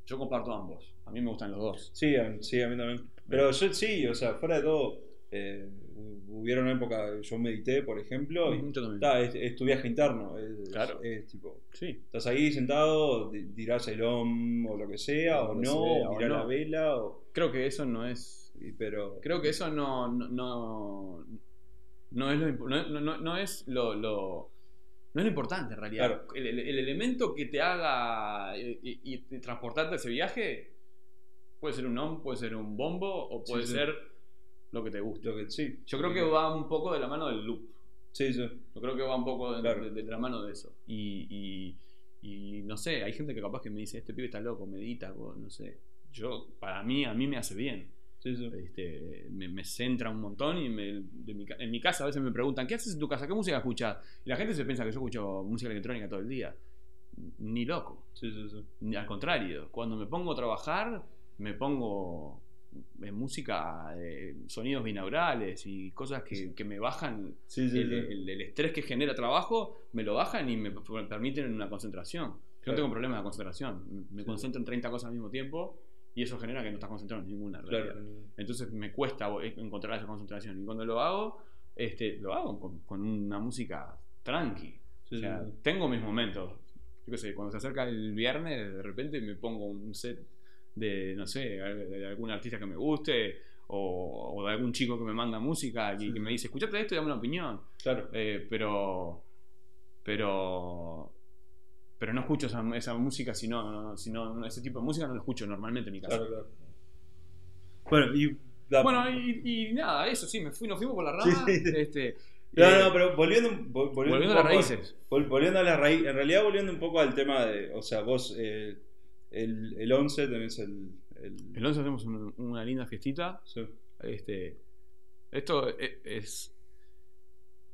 Yo comparto ambos, a mí me gustan los dos. Sí, a, sí, a mí también. Pero yo sí, o sea, fuera de todo, eh, hu- hubieron una época, yo medité, por ejemplo, y ta, es, es tu viaje interno. Es, Claro. es tipo, Sí. estás ahí sentado, di- dirás el om o lo que sea, o no, sea, o no. la vela, o, Creo que eso no es. pero Creo que eso no. No, no, no es lo no es lo, lo- No es lo importante en realidad. Claro. El, el- el elemento que te haga y, y- y transportarte a ese viaje puede ser un om, puede ser un bombo o puede Sí, sí. ser lo que te guste. que sí. Yo creo que va un poco de la mano del loop. Sí, sí. Yo creo que va un poco de, Claro. de- de la mano de eso. Y, y- y no sé, hay gente que capaz que me dice, este pibe está loco, medita, no sé. Yo, para mí, a mí me hace bien. Sí, sí. Este, me, me centra un montón y me- de mi en mi casa a veces me preguntan, ¿qué haces en tu casa? ¿Qué música escuchas? Y la gente se piensa que yo escucho música electrónica todo el día. Ni loco. Sí, al contrario, cuando me pongo a trabajar, me pongo en música, eh, sonidos binaurales y cosas que, que me bajan el, el- el estrés que genera trabajo, me lo bajan y me permiten una concentración. Yo no Claro. tengo problemas de concentración. Me- concentro en 30 cosas al mismo tiempo y eso genera que no estás concentrado en ninguna. realidad. Claro. Entonces me cuesta eh, encontrar esa concentración. Y cuando lo hago, este, lo hago con, con una música tranqui. Sí, o sea, sí. tengo mis momentos. Yo qué sé, cuando se acerca el viernes, de repente me pongo un set de, no sé, de algún artista que me guste o, o de algún chico que me manda música y Sí. que me dice, escuchate esto y dame una opinión. Claro. Eh, pero, pero, pero no escucho esa, esa música, si no, no- si no- no- ese tipo de música no lo escucho normalmente en mi casa. Claro, claro. Bueno, y. la- Bueno, y, y nada, eso sí, me fui, nos fuimos por la rama. sí. Este, No, eh, no, pero volviendo, vol- volviendo, a las raíces. vol- volviendo a las raíces. En realidad, volviendo un poco al tema de. O sea, vos. eh, el, el 11 tenés el. El, El 11 hacemos un- una linda fiestita. sí, Este, esto e- es.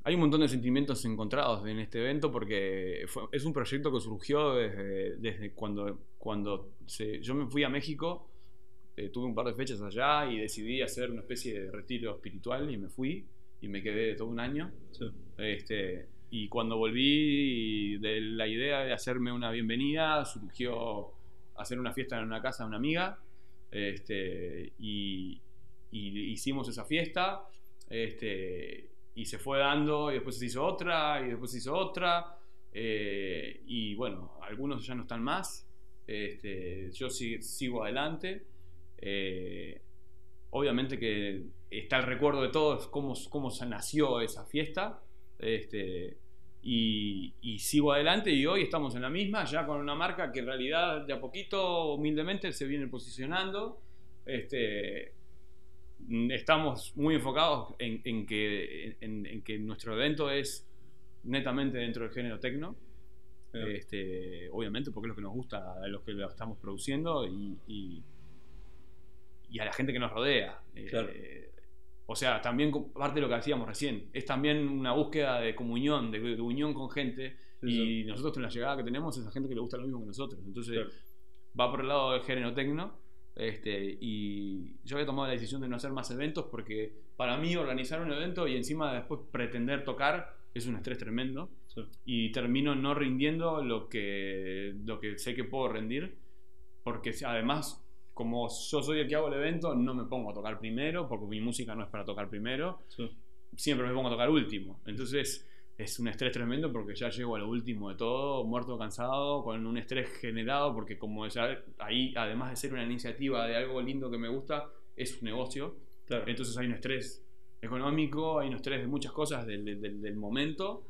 Hay un montón de sentimientos encontrados en este evento porque fue- es un proyecto que surgió desde, desde cuando, cuando se- yo me fui a México, eh, tuve un par de fechas allá y decidí hacer una especie de retiro espiritual y me fui y me quedé todo un año. sí. Este, y cuando volví de la idea de hacerme una bienvenida, surgió hacer una fiesta en una casa de una amiga. Este, y, y hicimos esa fiesta. Este, y se fue dando, y después se hizo otra, y después se hizo otra. eh, y bueno, algunos ya no están más. Este, yo si- sigo adelante. Eh, obviamente que está el recuerdo de todos cómo, cómo nació esa fiesta. Este, y, y sigo adelante y hoy estamos en la misma, ya con una marca que en realidad de a poquito, humildemente, se viene posicionando. Este, estamos muy enfocados en, en que, en, en que nuestro evento es netamente dentro del género tecno. Este, obviamente porque es lo que nos gusta a los que lo estamos produciendo y, y, y a la gente que nos rodea. Eh, o sea, también parte de lo que hacíamos recién, es también una búsqueda de comunión, de, de unión con gente y nosotros con la llegada que tenemos es a gente que le gusta lo mismo que nosotros. Entonces Claro. va por el lado del género tecno. Este, y yo había tomado la decisión de no hacer más eventos porque para mí organizar un evento y encima después pretender tocar es un estrés tremendo Sí. y termino no rindiendo lo que, lo que sé que puedo rendir, porque además, como yo soy el que hago el evento, no me pongo a tocar primero, porque mi música no es para tocar primero, Sí. siempre me pongo a tocar último. Entonces es un estrés tremendo porque ya llego a lo último de todo, muerto, cansado, con un estrés generado, porque como ya ahí, además de ser una iniciativa de algo lindo que me gusta, es un negocio. Claro. Entonces hay un estrés económico, hay un estrés de muchas cosas del, del- del momento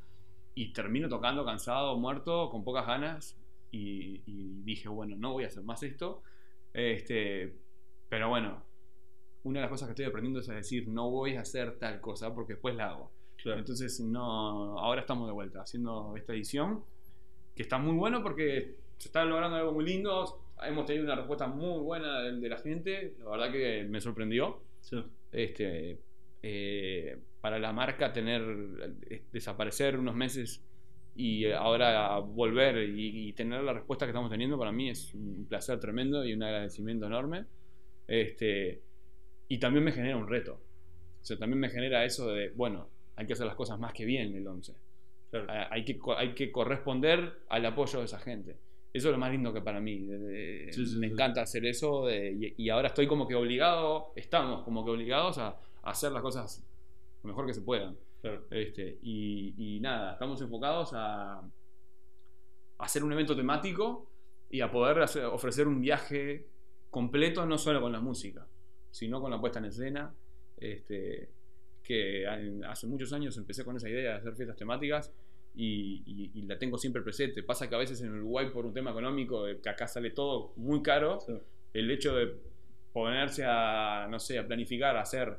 y termino tocando cansado, muerto, con pocas ganas y, y dije, bueno, no voy a hacer más esto. Este, pero bueno, una de las cosas que estoy aprendiendo es a decir, no voy a hacer tal cosa porque después la hago. Claro. Entonces, no, ahora estamos de vuelta haciendo esta edición, que está muy bueno porque se está logrando algo muy lindo. Hemos tenido una respuesta muy buena de, de la gente, la verdad que me sorprendió. Sí. Este, eh, para la marca tener eh, desaparecer unos meses y ahora volver y, y tener la respuesta que estamos teniendo para mí es un placer tremendo y un agradecimiento enorme. Este, y también me genera un reto. O sea, también me genera eso de, bueno, hay que hacer las cosas más que bien el 11. Claro. Hay que, hay que corresponder al apoyo de esa gente. Eso es lo más lindo que para mí. Sí, sí, me sí. encanta hacer eso de- y, y ahora estoy como que obligado, estamos como que obligados a, hacer las cosas lo mejor que se puedan. Claro. Este, y, y nada, estamos enfocados a, a hacer un evento temático y a poder hacer- ofrecer un viaje completo, no solo con la música, sino con la puesta en escena. Este, que hace muchos años empecé con esa idea de hacer fiestas temáticas y, y- y la tengo siempre presente. Pasa que a veces en Uruguay, por un tema económico, de que acá sale todo muy caro, Sí. el hecho de ponerse a, no sé, a planificar, a hacer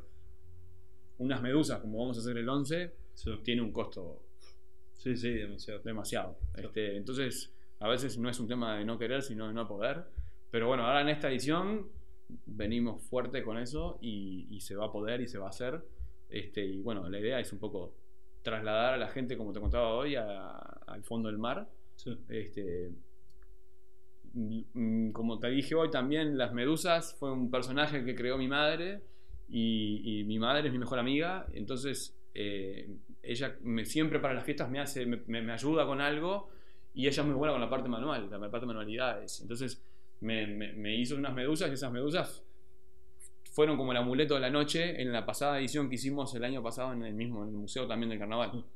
unas medusas como vamos a hacer el 11, Sí. tiene un costo Sí, sí, demasiado. demasiado. Sí. Este, entonces, a veces no es un tema de no querer, sino de no poder. Pero bueno, ahora en esta edición venimos fuerte con eso y, y se va a poder y se va a hacer. Este, y bueno, la idea es un poco trasladar a la gente, como te contaba hoy, al fondo del mar. Sí. Este, mm, como te dije hoy también, las medusas fue un personaje que creó mi madre y, y mi madre es mi mejor amiga, entonces eh, ella me- siempre para las fiestas me, hace, me, ayuda con algo y ella es muy buena con la parte manual, la parte de manualidades, entonces me, me- me hizo unas medusas y esas medusas fueron como el amuleto de la noche en la pasada edición que hicimos el año pasado en el mismo en el museo también del carnaval.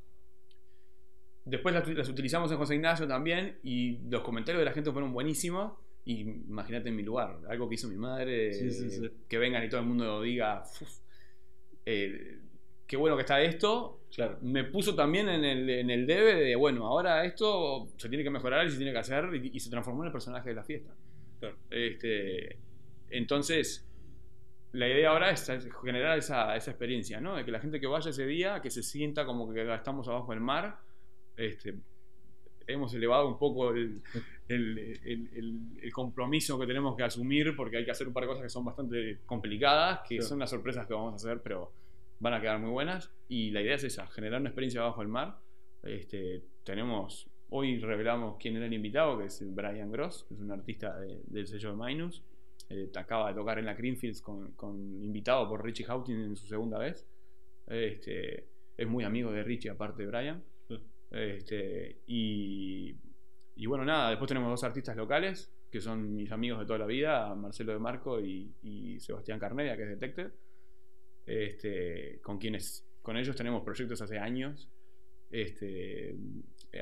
Después las, las utilizamos en José Ignacio también y los comentarios de la gente fueron buenísimos. Y imagínate en mi lugar, algo que hizo mi madre, Sí, sí, sí. que vengan y todo el mundo diga, "Uf, eh, qué bueno que está esto. Claro. Me puso también en el, en el debe de, bueno, ahora esto se tiene que mejorar y se tiene que hacer y, y se transformó en el personaje de la fiesta. Claro. Este, entonces, la idea ahora es generar esa, esa experiencia, ¿no? De que la gente que vaya ese día, que se sienta como que estamos abajo del mar, este, hemos elevado un poco el, el- el- el- el compromiso que tenemos que asumir porque hay que hacer un par de cosas que son bastante complicadas, que Sí. son las sorpresas que vamos a hacer, pero van a quedar muy buenas. Y la idea es esa, generar una experiencia bajo el mar. Este, tenemos, hoy revelamos quién era el invitado, que es Brian Gross, que es un artista de- del sello de Minus. Eh, acaba de tocar en la Greenfields con, con- invitado por Richie Houghton en su segunda vez. Este, es muy amigo de Richie, aparte de Brian. Este, y, y bueno, nada, después tenemos dos artistas locales, que son mis amigos de toda la vida, Marcelo de Marco y, y Sebastián Carnedia, que es Detected, este, con quienes, con ellos tenemos proyectos hace años. Este,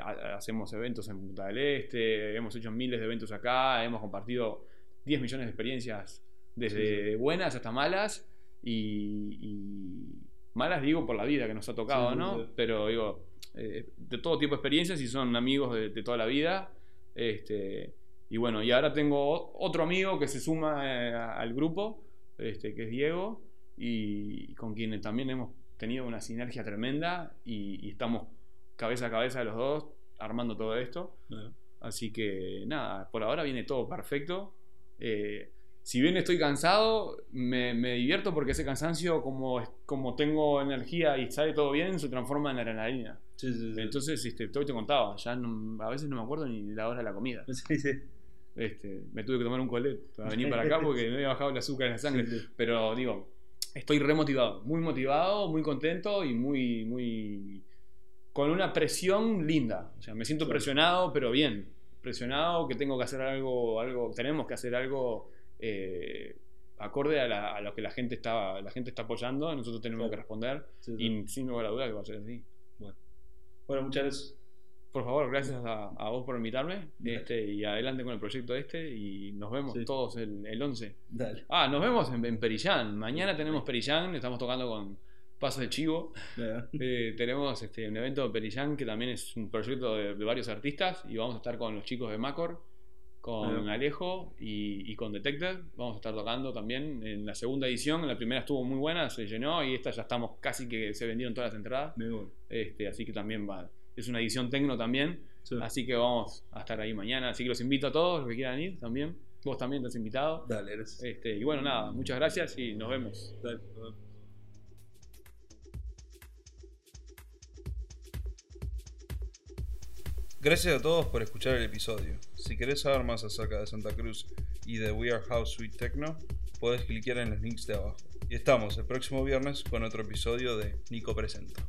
ha- hacemos eventos en Punta del Este, hemos hecho miles de eventos acá, hemos compartido 10 millones de experiencias, desde buenas hasta malas, y, y malas digo por la vida que nos ha tocado, Sí, sí, ¿no? sí. Pero digo, eh, de todo tipo de experiencias y son amigos de, de toda la vida. Este, y bueno, y ahora tengo otro amigo que se suma eh, al grupo, este, que es Diego, y con quien también hemos tenido una sinergia tremenda y, y estamos cabeza a cabeza los dos armando todo esto. Bueno. Así que nada, por ahora viene todo perfecto. Eh, si bien estoy cansado, me, me divierto porque ese cansancio, como, como tengo energía y sale todo bien, se transforma en adrenalina. Sí, sí, sí. Entonces, este, todo te contaba, ya no- a veces no me acuerdo ni la hora de la comida. Sí, sí. Este, me tuve que tomar un colet para venir para acá porque me había bajado el azúcar en la sangre. Pero digo, estoy re motivado, muy motivado, muy contento y muy, muy. con una presión linda. O sea, me siento presionado, pero bien. Presionado que tengo que hacer algo, algo tenemos que hacer algo eh, acorde a, la- a lo que la gente está, la gente está apoyando, nosotros tenemos Claro. que responder. Sí, sí. Y sin lugar a duda que va a ser así. Bueno, muchas gracias. Por favor, gracias a, a vos por invitarme. Este, y adelante con el proyecto este. Y nos vemos Sí. todos el, el 11. Dale. Ah, nos vemos en, en Perillán. Mañana tenemos Perillán, estamos tocando con Paso de Chivo. Eh, tenemos este, un evento de Perillán que también es un proyecto de, de varios artistas y vamos a estar con los chicos de Macor, con. Alejo y, y con Detected. Vamos a estar tocando también en la segunda edición. La primera estuvo muy buena, se llenó y esta ya estamos casi que se vendieron todas las entradas. Este, así que también va. Es una edición tecno también. Sí. Así que vamos a estar ahí mañana. Así que los invito a todos los que quieran ir también. Vos también te has invitado. Dale, gracias. Este, y bueno, nada, muchas gracias y nos vemos. Dale. Gracias a todos por escuchar el episodio. Si querés saber más acerca de Santa Cruz y de We Are House Sweet Techno, podés clicar en los links de abajo. Y estamos el próximo viernes con otro episodio de Nico Presenta.